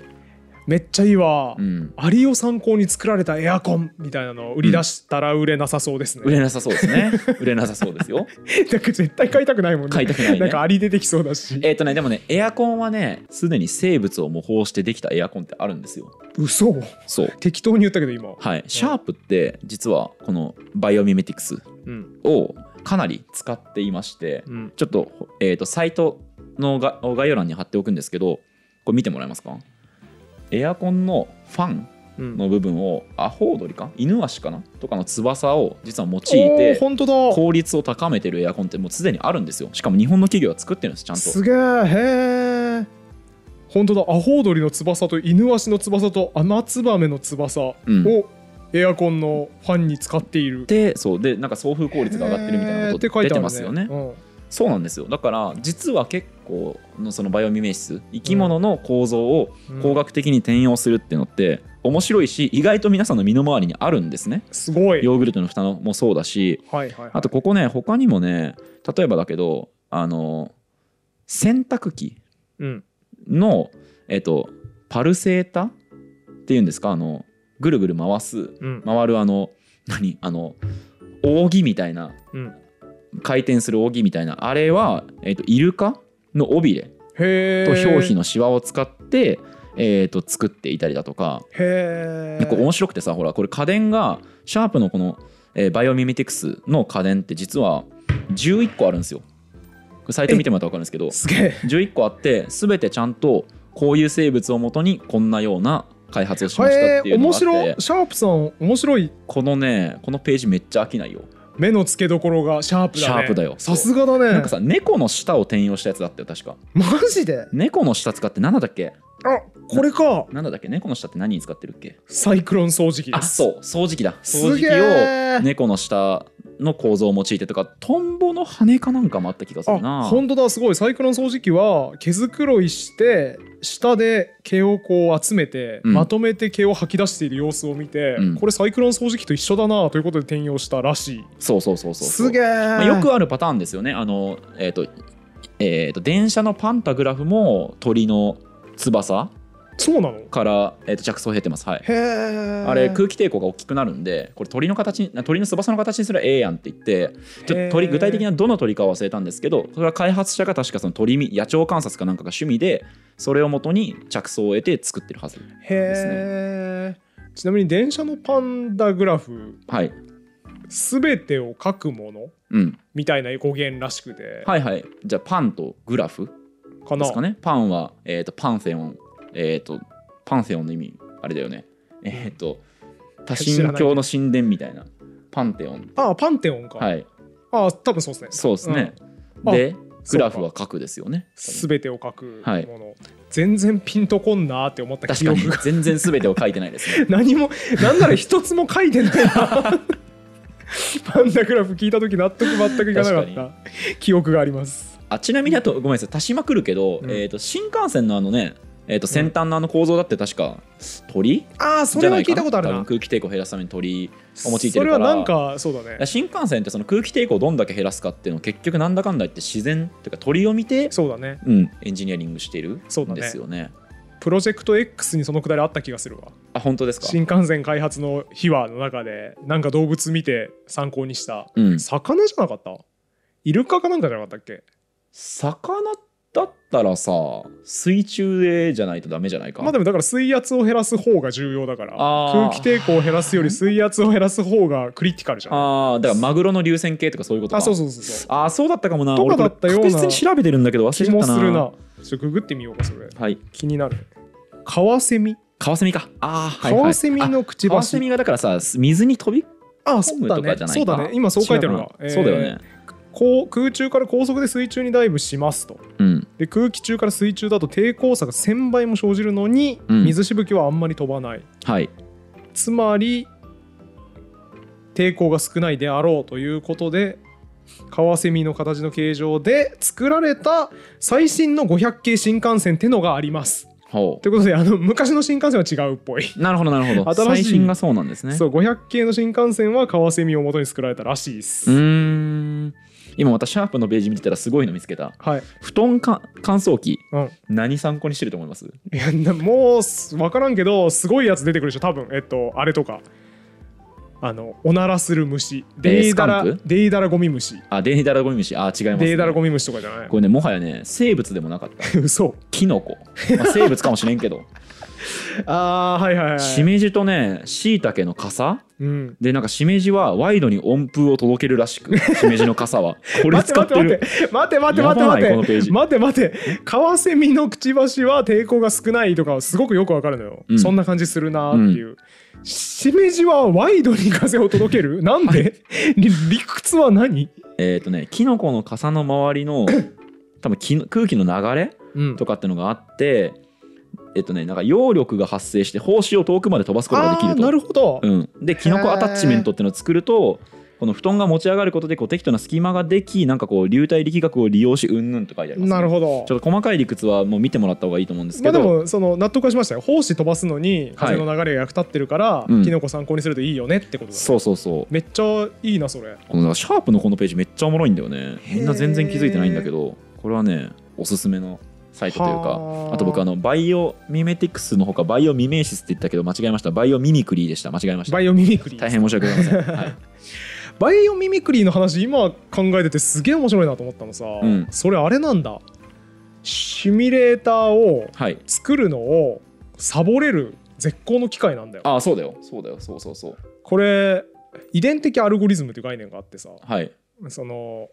A: めっちゃいいわ、
B: うん、
A: アリを参考に作られたエアコンみたいなのを売り出したら売れなさそうですね、
B: 売れなさそうですね。[laughs] 売れなさそうですよ。
A: なんか絶対買いたくないもんね。
B: 買いたくないね。
A: なんかアリ出てきそうだし。
B: えっ、とねでもねエアコンはねすでに生物を模倣してできたエアコンってあるんですよ。
A: 嘘。
B: そう。
A: 適当に言ったけど今。
B: はい、シャープって実はこのバイオミメティクス
A: うん。
B: をかなり使っていまして
A: うん。
B: ちょっと,、えー、とサイトのが概要欄に貼っておくんですけどこれ見てもらえますか？エアコンのファン
A: うん。
B: の部分をアホウドリか？犬足かなとかの翼を実は用いて
A: 本当だ。
B: 効率を高めてるエアコンってもうすでにあるんですよ。しかも日本の企業は作ってるんですちゃんと。
A: すげえへえ本当だ。アホウドリの翼と犬足の翼とアマツバメの翼を
B: うん。
A: エアコンのファンに使っている。
B: でそう。でなんか送風効率が上がってるみたいなこと出てますよね。
A: うん。
B: そうなんですよ。だから実は結構のそのバイオミメシス生き物の構造を
A: うん
B: 工学的に転用するっていうのって面白いし意外と皆さんの身の回りにあるんですね。
A: すごい。
B: ヨーグルトの蓋もそうだし
A: はいはいはい。
B: あとここね他にもね例えばだけどあの洗濯機
A: うん。
B: の、えっと、パルセータていうんですかあのぐるぐる回す
A: うん。
B: 回るあの何あの扇みたいな
A: うん。
B: 回転する扇みたいなあれは、えー、とイルカの尾びれと表皮のシワを使って、えー、と作っていたりだとか。
A: へえ
B: 結構面白くてさほらこれ家電がシャープのこの、えーバイオミメティクスの家電って実は11個あるんですよ。サイト見てもらったら分かるんですけど
A: すげえ。
B: 11個あって全てちゃんとこういう生物をもとにこんなような開発をしましたっていうの
A: 面
B: があって。
A: 白い。シャープさん面白い。
B: このねこのページめっちゃ飽きないよ。
A: 目の付けどころがシャープだね。
B: シャープだよ。
A: さすがだね。
B: なんかさ猫の舌を転用したやつだったよ確か。
A: マジで？
B: 猫の舌使って何だっけ？
A: あこれか。
B: 何だっけ？猫の舌って何に使ってるっけ？
A: サイクロン掃除機
B: あそう掃除機だ。
A: す
B: 掃除機を猫の下の構造を用いてとかトンボの羽かなんかもあった気がするな。
A: あ本当だすごい。サイクロン掃除機は毛づくろいして下で毛をこう集めて、
B: うん。
A: まとめて毛を吐き出している様子を見て、
B: うん。
A: これサイクロン掃除機と一緒だなということで転用したらしい。
B: そうそうそうそう
A: すげえ、
B: まあ、よくあるパターンですよね。あのえっ、とえー、と電車のパンタグラフも鳥の翼
A: そうなの？へ
B: から、えー、と着想を経てます。はい。
A: え
B: あれ空気抵抗が大きくなるんでこれ鳥の形に鳥の翼の形にすればええやんって言ってちょ鳥具体的などの鳥かは忘れたんですけどそれは開発者が確かその鳥見野鳥観察かなんかが趣味でそれをもとに着想を得て作ってるはず
A: へえちなみに電車のパンダグラフ
B: はい。
A: すべてを書くもの？
B: うん。
A: みたいな語源らしくて、
B: はいはい。じゃあパンとグラフ
A: かな。
B: ですかね。パンは、えー、とパンセオンえっ、とパンセオンの意味あれだよね。えっ、と多神教の神殿みたいな。パンテオン。
A: あパンテオンか、
B: はい。
A: あ多分そうですね。
B: そうですね、
A: うん。
B: でグラフは角ですよね。
A: すべてを書くもの、
B: はい
A: 全然ピンとこんなって思った
B: 確かに。
A: 記憶が
B: 全然全てを書いてないですね
A: 何もなんなら一つも書いてないなパンダグラフ聞いた時納得全くいかなかっ
B: 確
A: た記憶があります
B: あちなみにあとごめんなさい足しまくるけど、
A: うん
B: えー、と新幹線のあのね、えー、と先端のあの構造だって確か鳥？
A: ああそれは聞いたことあるな。
B: 空気抵抗を減らすために鳥を用いてるから。
A: それはなんかそうだね。
B: 新幹線ってその空気抵抗をどんだけ減らすかっていうのを結局なんだかんだ言って自然というか鳥を見て、
A: そうだね。
B: うん、エンジニアリングしている。んですよね。
A: プロジェクト X にそのくだりあった気がするわ。
B: あ本当ですか？
A: 新幹線開発の秘話の中でなんか動物見て参考にした。
B: うん、
A: 魚じゃなかった？イルカかなんかじゃなかったっけ？
B: 魚だったらさ水中でじゃないとダメじゃないか？
A: まあでもだから水圧を減らす方が重要だから。
B: あー。
A: 空気抵抗を減らすより水圧を減らす方がクリティカルじゃん。
B: あーだからマグロの流線形とかそういうことか。
A: あそうそうそうそう。
B: あーそうだったかもな。
A: とかだったような
B: 確実に調べてるんだけど忘れ
A: 気
B: ちゃったな。
A: もするな。ちょっとググってみようかそれ。
B: はい。
A: 気になる。カワセミ？
B: カワセミか。あー
A: カ
B: はいはい。
A: ワセミのくち
B: あカワ
A: ばし
B: セミがだからさ水に飛び
A: あそうだ
B: 込むとか
A: ね
B: じゃないか？
A: そうだね。今そう書いてあるわ。
B: 違うかな。そうだよね。
A: こう空中から高速で水中にダイブしますと
B: うん。
A: で空気中から水中だと抵抗差が1000倍も生じるのに、
B: うん
A: 水しぶきはあんまり飛ばない
B: はい。
A: つまり抵抗が少ないであろうということでカワセミの形の形状で作られた最新の500系新幹線ってのがあります。
B: ほ
A: ということであの昔の新幹線は違うっぽい。
B: う。なるほどなるほど。
A: 新しい
B: 最新がそうなんですね。
A: そう500系の新幹線はカワセミを元に作られたらしいです。
B: うーん今またシャープのページ見てたらすごいの見つけた。
A: はい。
B: 布団か乾燥機。
A: うん。
B: 何参考にしてると思います？
A: いやなもうす分からんけどすごいやつ出てくるでしょ多分。えっとあれとか。あのおならする虫。デイダラデイダラゴミ虫。
B: あデイダラゴミムシあ違います、ね、
A: デイダラゴミ虫とかじゃない。
B: これねもはやね生物でもなかった。[laughs]
A: 嘘。
B: キノコ、まあ、生物かもしれんけど
A: あーはいはいはい。
B: しめじとねしいたけの傘
A: うん。
B: でなんかしめじはワイドに温風を届けるらしくしめじの傘は。[laughs] これ
A: 待って
B: 使ってる。
A: 待って待って待って待って。待て待って待って。カワセミのくちばしは抵抗が少ないとかはすごくよくわかるのよ、
B: うん。
A: そんな感じするなーっていう、しめじはワイドに風を届ける？なんで？り [laughs] 理屈は何？
B: えっ、とねキノコの傘の周りの [coughs] 多分き空気の流れ
A: うん。
B: とかってのがあってえっとねなんか揚力が発生して胞子を遠くまで飛ばすことができると。
A: なるほど、
B: うん、でキノコアタッチメントっていうのを作るとこの布団が持ち上がることでこう適当な隙間ができなんかこう流体力学を利用しうんぬんと書いてあります、ね、
A: なるほど。
B: ちょっと細かい理屈はもう見てもらった方がいいと思うんです
A: まあで
B: けど、
A: もその納得はしましたよ。胞子飛ばすのに風の流れが役立ってるから、
B: うん。
A: キノコ参考にするといいよねってことだ、ね、
B: そうそうそう。
A: めっちゃいいなそれ。
B: このシャープのこのページめっちゃおもろいんだよね。みんな全然気づいてないんだけど。これはねおすすめのサイトというか
A: はあ。
B: あと僕あのバイオミメティクスのほかバイオミメーシスって言ったけど間違えました。バイオミミクリーでした。間違えました。
A: バイオミミクリー。
B: 大変申し訳ございません、[laughs] はい、
A: バイオミミクリーの話今考えててすげえ面白いなと思ったのさ、
B: うん。
A: それあれなんだ。シミュレーターを
B: はい、
A: 作るのをサボれる絶好の機械なんだよ。
B: ああそうだよ。そうだよ。そうそうそう。
A: これ遺伝的アルゴリズムっていう概念があってさ
B: はい。
A: その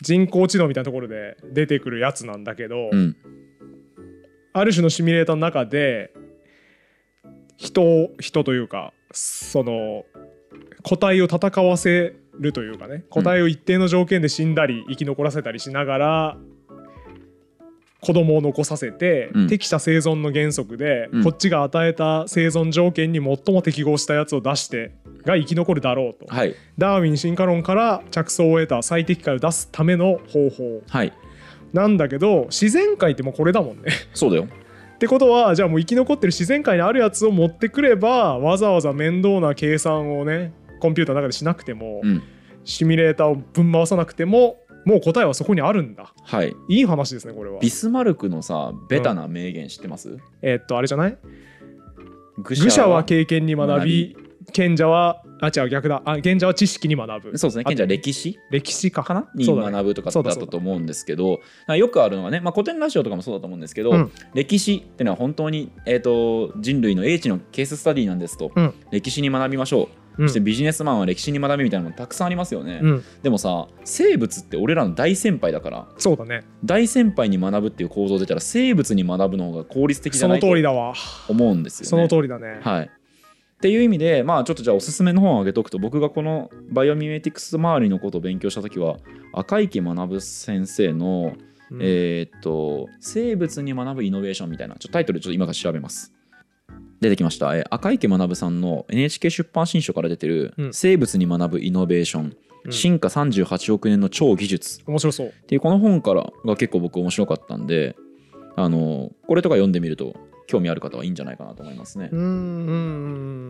A: 人工知能みたいなところで出てくるやつなんだけど、
B: うん。
A: ある種のシミュレーターの中で人を人というかその個体を戦わせるというかね個体を一定の条件で死んだり生き残らせたりしながら子供を残させて、
B: うん。
A: 適した生存の原則で、
B: うん。
A: こっちが与えた生存条件に最も適合したやつを出してが生き残るだろうと、
B: はい。
A: ダーウィン進化論から着想を得た最適解を出すための方法。
B: はい。
A: なんだけど自然界ってもうこれだもんね。
B: そうだよ。
A: ってことはじゃあもう生き残ってる自然界にあるやつを持ってくればわざわざ面倒な計算をねコンピューターの中でしなくても、
B: うん。
A: シミュレーターをぶん回さなくてももう答えはそこにあるんだ。
B: はい。
A: いい話ですねこれは。
B: ビスマルクのさベタな名言知ってます、
A: えーっとあれじゃない？
B: 愚
A: 愚者は経験に学び賢者はあ違う逆だ。あ賢者は知識に学ぶ。
B: そうですね。賢者は
A: あ
B: 歴史？
A: 歴史か
B: かな？に
A: そうだね
B: 学ぶとかだった
A: そうだそうだ
B: と思うんですけどよくあるのはね、まあ、古典ラジオとかもそうだと思うんですけど、
A: うん。
B: 歴史っていうのは本当に、えー、と人類の英知のケーススタディなんですと、
A: うん。
B: 歴史に学びましょう、
A: うん
B: そしてビジネスマンは歴史に学びみたいなのたくさんありますよね、
A: うん。
B: でもさ生物って俺らの大先輩だから。
A: そうだね。
B: 大先輩に学ぶっていう構造出たら生物に学ぶの方が効率的じ
A: その
B: ゃないと
A: 通りだわ。
B: 思うんですよね。
A: その通りだね。
B: はい。っていう意味で、まあ、ちょっとじゃあおすすめの本を挙げとくと僕がこのバイオミメティクス周りのことを勉強した時は赤池学先生の、
A: うん。
B: えーっと生物に学ぶイノベーションみたいなちょっとタイトルちょっと今から調べます出てきました、えー赤池学さんの NHK 出版新書から出てる
A: うん。
B: 生物に学ぶイノベーション、
A: うん。
B: 進化38億年の超技術。
A: 面白そう。
B: っていうこの本からが結構僕面白かったんであのこれとか読んでみると興味ある方はいいんじゃないかなと思いますね。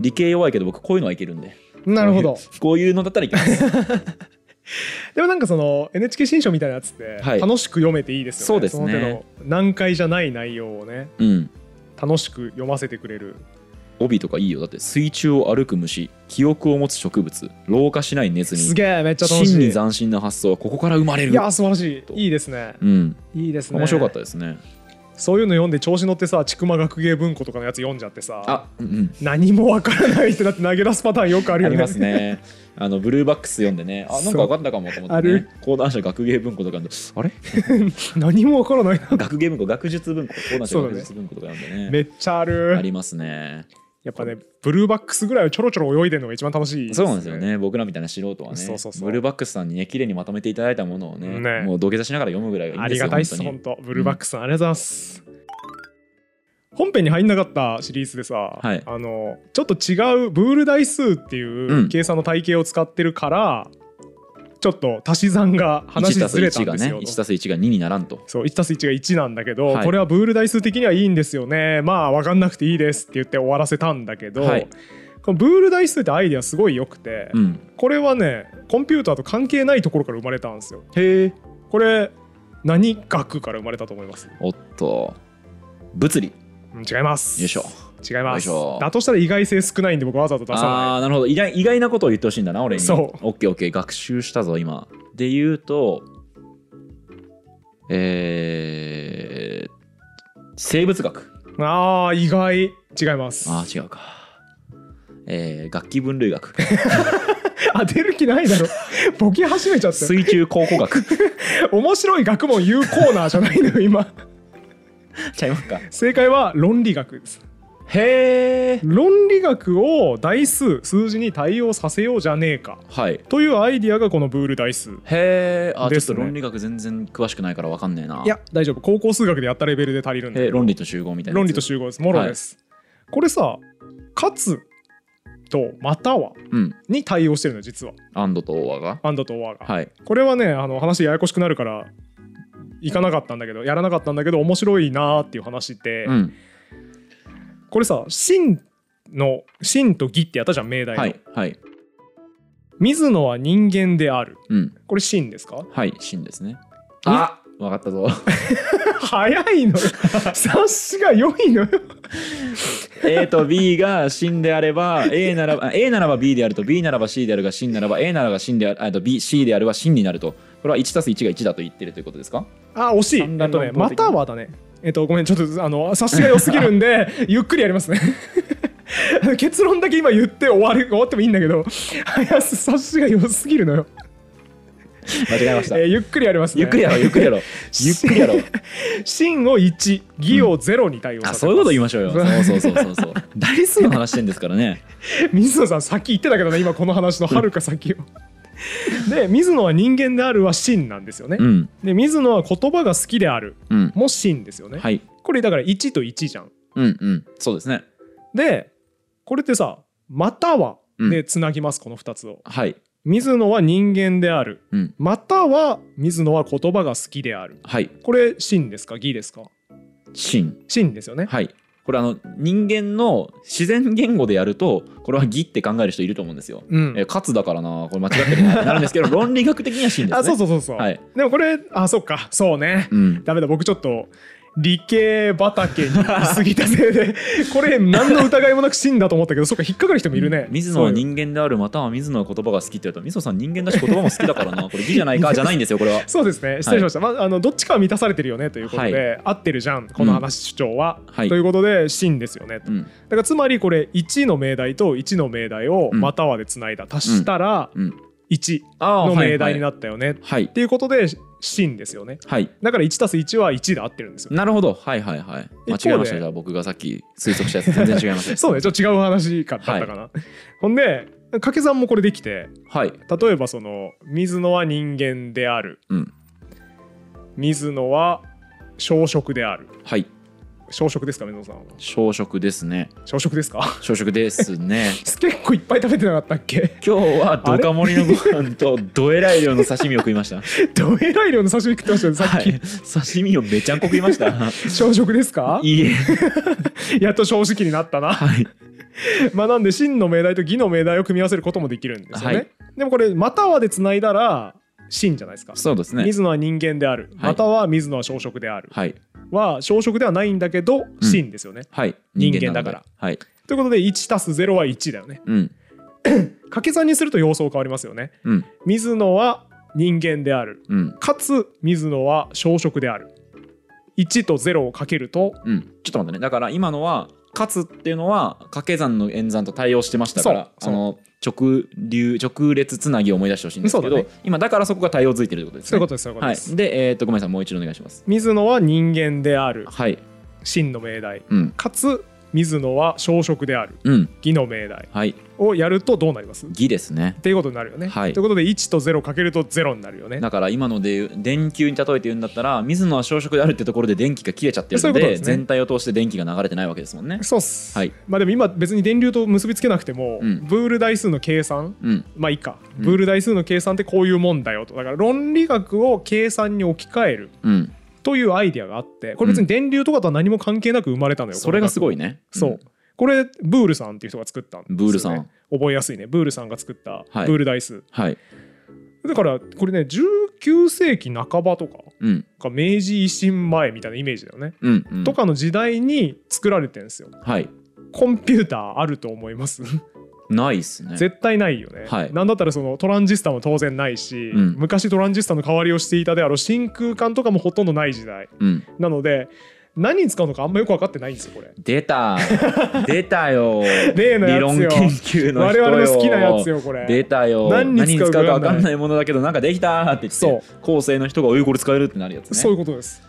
B: 理系弱いけど僕こういうのはいけるんで。
A: なるほど。[laughs]
B: こういうのだったらいけます。[laughs]
A: でもなんかその NHK 新書みたいなやつって
B: はい。
A: 楽しく読めていいですよね。
B: そうですね。
A: の難解じゃない内容をね。
B: うん
A: 楽しく読ませてくれる。
B: 帯とかいいよだって水中を歩く虫記憶を持つ植物老化しないネズミ
A: すげえめっちゃ楽しい。
B: 真に斬新な発想はここから生まれる
A: いや素晴らしい。いいですね。
B: うん
A: いいですね。
B: 面白かったですね
A: そういうの読んで調子乗ってさ、ちくま学芸文庫とかのやつ読んじゃってさ、
B: あうんうん。
A: 何もわからないってなって投げ出すパターンよくあるよね。
B: ありますね。あのブルーバックス読んでね。あなんか分かったかもと思ってね。講談社学芸文庫とかで。あれ？[laughs]
A: 何もわからないな。
B: 学芸文庫学術文庫。講談社学術文庫とか読んでね。
A: めっちゃある。
B: あ。りますね
A: やっぱね、ブルーバックスぐらいをちょろちょろ泳いでるのが一番楽しい、
B: そうなんですよ。ね。僕らみたいな素人はね。
A: そうそうそう。
B: ブルーバックスさんにね綺麗にまとめていただいたものをね
A: ね。
B: もう土下座しながら読むぐらいがいいん
A: あ
B: ですよ
A: りがたいっす、
B: 本当。
A: ブルーバックスさん、ありがとうございます。本編に入んなかったシリーズでさ、
B: はい。
A: あのちょっと違うブール代数って
B: う
A: いうん。計算の体系を使ってるから、ちょっと足し算が話
B: 1たす
A: ずれた
B: 1がね。
A: んですよ。
B: 1たす1が2にならんと。
A: そう1たす1が1なんだけど、
B: はい。
A: これはブール代数的にはいいんですよね。まあ分かんなくていいですって言って終わらせたんだけど、
B: はい。
A: このブール代数ってアイデアすごい良くて、
B: うん。
A: これはねコンピューターと関係ないところから生まれたんですよ。
B: へえ
A: これ何学から生まれたと思います？
B: おっと。物理。
A: うん違います。
B: よいしょ
A: 違います。だとしたら意外性少ないんで僕わざわざ出さ
B: あ
A: な
B: あーなるほど。意外意外なことを言ってほしいんだな俺に。
A: そう。
B: オッケーオッケー学習したぞ今。で言うとえー、生物学。
A: いあー意外。違います。
B: ああ違うか。えー、楽器分類学。[laughs]
A: 当てる気ないだろ。ボケ始めちゃって。
B: 水中考古学。[laughs]
A: 面白い学問言うコーナーじゃないのよ今。[laughs]
B: ちゃいますか。
A: 正解は論理学です
B: へえ
A: 論理学を代数数字に対応させようじゃねえか。
B: はい。
A: というアイディアがこのブール代数
B: へえあちょ
A: ですね。
B: っと論理学全然詳しくないから分かんねえな。い
A: や大丈夫。高校数学でやったレベルで足りるんで。
B: えー論理と集合みたいな
A: 論理と集合です。もろです、これさかつとまたは
B: うん。
A: に対応してるのよ実は。
B: アンドとオーアが。
A: アンドとオアが、
B: はい。
A: これはねあの話ややこしくなるから行かなかったんだけどやらなかったんだけど面白いなーっていう話で、
B: うん
A: これさ真の真と義ってやったじゃん命題の、
B: はいはい。
A: 水野は人間である。
B: うん。
A: これ真ですか？
B: はい真ですね。あ。分かったぞ。[laughs]
A: 早いのよ。[laughs] 察しが良いのよ。
B: A と B が真であれば A ならば A ならば B であると B ならば C であるが真ならば A ならば真であるあと B C であるは真になると。これは1たす1が1だと言ってるということですか？
A: あ惜しい。えっとねまたはだねえっとごめんちょっとあの察しが良すぎるんで [laughs] ゆっくりやりますね。[laughs] 結論だけ今言って終わる終わってもいいんだけど早す察しが良すぎるのよ、
B: 間違えました、
A: えーゆっくりやりますね。
B: ゆっくりやろうゆっくりやろう。ゆっくりやろう
A: 真を1義を0に対応させます、
B: あそういうこと言いましょうよ。そう。そうそうそうそう大数 [laughs] の話してんですからね。
A: 水野さんさっき言ってたけどね今この話のはるか先を [laughs] で水野は人間であるは真なんですよね、
B: うん。
A: で水野は言葉が好きである。
B: うん。
A: も真ですよね、
B: はい。
A: これだから1と1じゃん。
B: うんうん。そうですね。
A: でこれってさ「または」
B: うん。
A: でつなぎます、この2つを。
B: はい。
A: 水野は人間である。
B: うん。
A: または水野は言葉が好きである。
B: はい。
A: これ真ですか？義ですか？
B: 真。
A: 真ですよね。
B: はいこれあの人間の自然言語でやるとこれは義って考える人いると思うんですよ、
A: うん。
B: え勝つだからなこれ間違ってるなってなるんですけど [laughs] 論理学的には真ですね。
A: あそうそうそうそう、
B: はい。
A: でもこれあそっか。そうね、
B: うん。
A: ダメだ。僕ちょっと理系畑にいすぎたせいで [laughs] これ何の疑いもなく真だと思ったけどそっか引っかかる人もいるね。
B: 水野は人間であるまたは水野は言葉が好きって言われたら水野さん人間だし言葉も好きだからな。これ義じゃないかじゃないんですよこれは。[laughs]
A: そうですね。失礼しました、まあ、あのどっちかは満たされてるよねということで、合ってるじゃんこの話主張は、
B: はい。
A: ということで真ですよねと、
B: うん。
A: だからつまりこれ1の命題と1の命題を
B: うん。
A: またはでつないだ。足したら
B: うん
A: 1
B: あー
A: の命題に
B: はい
A: なったよね、
B: はい。
A: っていうことで真ですよね。
B: はい。
A: だから1たす1は1で合ってるんですよ。
B: なるほど。はいはいはい。間違えました。じゃあ僕がさっき推測したやつ。全然違いました。[laughs]
A: そうねちょっと違う話かだったかな、ほんで掛け算もこれできて。
B: はい。
A: 例えばその水野は人間である。
B: うん。
A: 水野は小食である。
B: はい
A: 小食ですか水野さんは。
B: 小食ですね。
A: 小食ですか？
B: 小食ですね。[laughs]
A: 結構いっぱい食べてなかったっけ？
B: 今日はドカ盛りのご飯と [laughs] どえらい量の刺身を食いました。
A: どえらい量の刺身食ってましたよねさっき、
B: はい。刺身をめちゃんこ食いました。[laughs]
A: 小食ですか？
B: いいえ。
A: やっと正直になったな。
B: はい。
A: まあなんで真の命題と義の命題を組み合わせることもできるんですよね、
B: はい。
A: でもこれまたはでつないだら真じゃないですか。
B: そうですね。
A: 水野は人間である、
B: はい。
A: または水野は小食である。
B: はい
A: は小食ではないんだけど真ですよね、
B: はい。
A: 人間だから。
B: はい。
A: ということで1たす0は1だよね。
B: うん。[clears throat]
A: 掛け算にすると様相変わりますよね。
B: うん。
A: 水野は人間である。
B: うん。
A: かつ水野は小食である。1と0をかけると
B: うん。ちょっと待ってね。だから今のは勝つっていうのは掛け算の演算と対応してましたから
A: そう。
B: あの直流直列つなぎを思い出してほしいんですけど、
A: ね。
B: 今だからそこが対応ついてるってことですね。
A: そういうことですそういうこと
B: はい。
A: です、
B: でえっ、とごめんなさい。もう一度お願いします。
A: 水野は人間である。
B: はい。
A: 真の命題。
B: うん。
A: かつ水野は小食である。
B: うん。
A: 義の命題。
B: はい。
A: をやるとどうなります？っ
B: 義ですね。
A: ていうことになるよね。
B: はい。
A: ということで1と0かけると0になるよね。
B: だから今ので電球に例えて言うんだったら水野は小食であるってところで電気が切れちゃってるので
A: ね。
B: 全体を通して電気が流れてないわけですもんね。
A: そうっす。
B: はい。
A: まあでも今別に電流と結びつけなくても、
B: うん。
A: ブール代数の計算？
B: うん。
A: まあいいか、
B: うん。
A: ブール代数の計算ってこういうもんだよと。だから論理学を計算に置き換える。
B: うん
A: というアイデアがあってこれ別に電流とかとは何も関係なく生まれたのよ。
B: それがすご
A: い。
B: いね
A: そう。これブールさんっていう人が作ったんですよ、ね。
B: ブールさん。
A: 覚えやすいね。ブールさんが作った
B: はい
A: ブール代数。
B: はい
A: だからこれね19世紀半ばとか
B: うん
A: が明治維新前みたいなイメージだよね。
B: うんうん
A: とかの時代に作られてるんですよ。
B: はい
A: コンピューターあると思います？
B: ないっすね。
A: 絶対ないよね、
B: はい。
A: なんだったらそのトランジスタも当然ないし、
B: うん。
A: 昔トランジスタの代わりをしていたであろう真空管とかもほとんどない時代
B: うん。
A: なので何に使うのかあんまよく分かってないんですよこれ。
B: 出た。[laughs] 出たよ。
A: 例のやつよ。
B: 理論研究の
A: 我々の好きなやつよこれ。
B: 出たよ。
A: 何に使うか
B: 分かんないものだけどなんかできたーって言って
A: そう。
B: 後世の人が「おいこれ使える」ってなるやつね。
A: そういうことです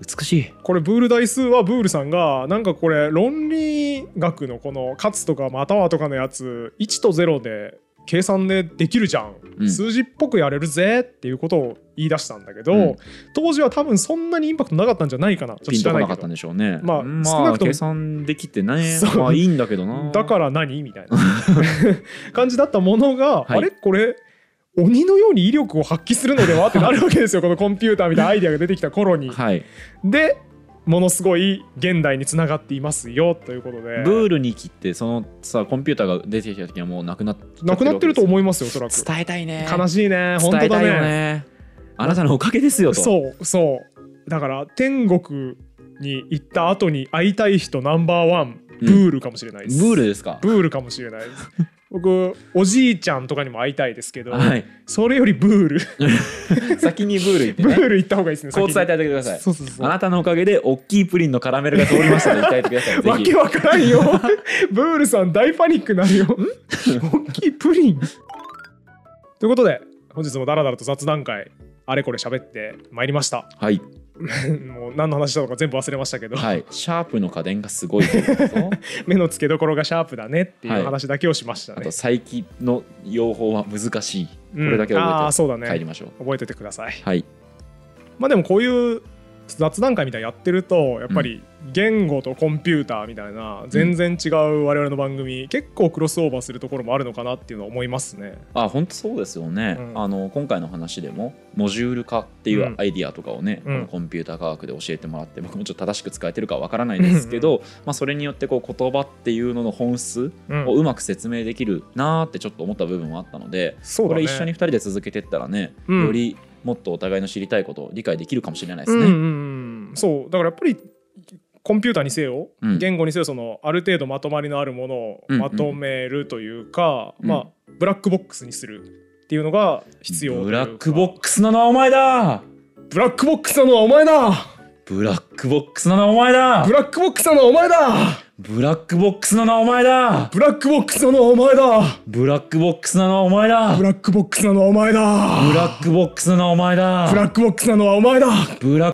B: 美しい。
A: これブール代数はブールさんがなんかこれ論理学のこの勝つとかまたはとかのやつ1と0で計算でできるじゃん、
B: うん。
A: 数字っぽくやれるぜっていうことを言い出したんだけど、
B: うん。
A: 当時は多分そんなにインパクトなかったんじゃないかな。
B: ピンとこなかったんでしょうね。
A: まあ
B: うん
A: 少なくとも
B: 計算できてね。
A: そう。
B: まあいいんだけどな。
A: だから何？みたいな。[laughs] 感じだったものが、
B: はい。
A: あれ？これ？鬼のように威力を発揮するのではってなるわけですよ。[laughs] このコンピューターみたいなアイデアが出てきた頃に。
B: はい。
A: でものすごい現代につながっていますよ。ということで。
B: ブールに切ってそのさコンピューターが出てきた時はもうなくなっちゃ
A: なくなってると
B: う
A: 思いますよおそらく。
B: 伝えたいね。
A: 悲しいね。本当だね。
B: ね。あなたのおかげですよと。
A: そうそう。だから天国に行った後に会いたい人ナンバーワン。ブールかもしれないです、
B: ブールですか？
A: ブールかもしれないです僕おじいちゃんとかにも会いたいですけど、
B: はい。
A: それよりブール。[laughs]
B: 先にブール行って
A: ブ
B: ね
A: ール行った方がいいですね
B: こう伝えてあげてください。
A: そうそうそう。
B: あなたのおかげで大きいプリンのカラメルが通りましたと言ってあげてください
A: わけわからんよ。[laughs] ブールさん大パニックになるよ。大きいプリン。ということで本日もダラダラと雑談会あれこれ喋ってまいりました。
B: はい [laughs]
A: もう何の話したのか全部忘れましたけど、
B: はい。シャープの家電がすごい。ということと
A: 目の付けどころがシャープだねっていう
B: はい。
A: 話だけをしましたね、
B: あと再起の用法は難しい。こ
A: うん。
B: れだけ
A: あ
B: 覚えて
A: あそうだね。
B: 帰りましょう。
A: 覚えててください。
B: はい。
A: まあでもこういう雑談会みたいなのやってるとやっぱり言語とコンピューターみたいな全然違う我々の番組、結構クロスオーバーするところもあるのかなっていうのは思いますね。
B: あ本当そうですよね、
A: うん。
B: あの今回の話でもモジュール化っていううん。アイディアとかをね、
A: うん。
B: このコンピューター科学で教えてもらって僕もちょっと正しく使えてるかわからないですけど、まあ、それによってこう言葉っていうのの本質
A: うん。
B: をうまく説明できるなーってちょっと思った部分もあったので、これ一緒に2人で続けていったらね、
A: うん。
B: よりもっとお互いの知りたいことを理解できるかもしれないですね。
A: うんうんうん、そう。だからやっぱりコンピューターにせよ、
B: うん。
A: 言語にせよそのある程度まとまりのあるものを
B: うんうん。
A: まとめるというか、
B: うん。
A: まあブラックボックスにするっていうのが必要
B: ブラックボックスなのはお前だ。
A: ブラックボックスなのはお前だ
B: ブラックボックスなのはお前だ。
A: ブラックボックスなのはお前だ。
B: ブラックボックスなのはお前だ。
A: ブラックボックスなのはお前だ。
B: ブラックボックスなのはお前だ。
A: ブラックボックスなのはお前だ。
B: ブラックボックスなのはお前だ。
A: ブラックボックスなのはお前だ。
B: ブラッ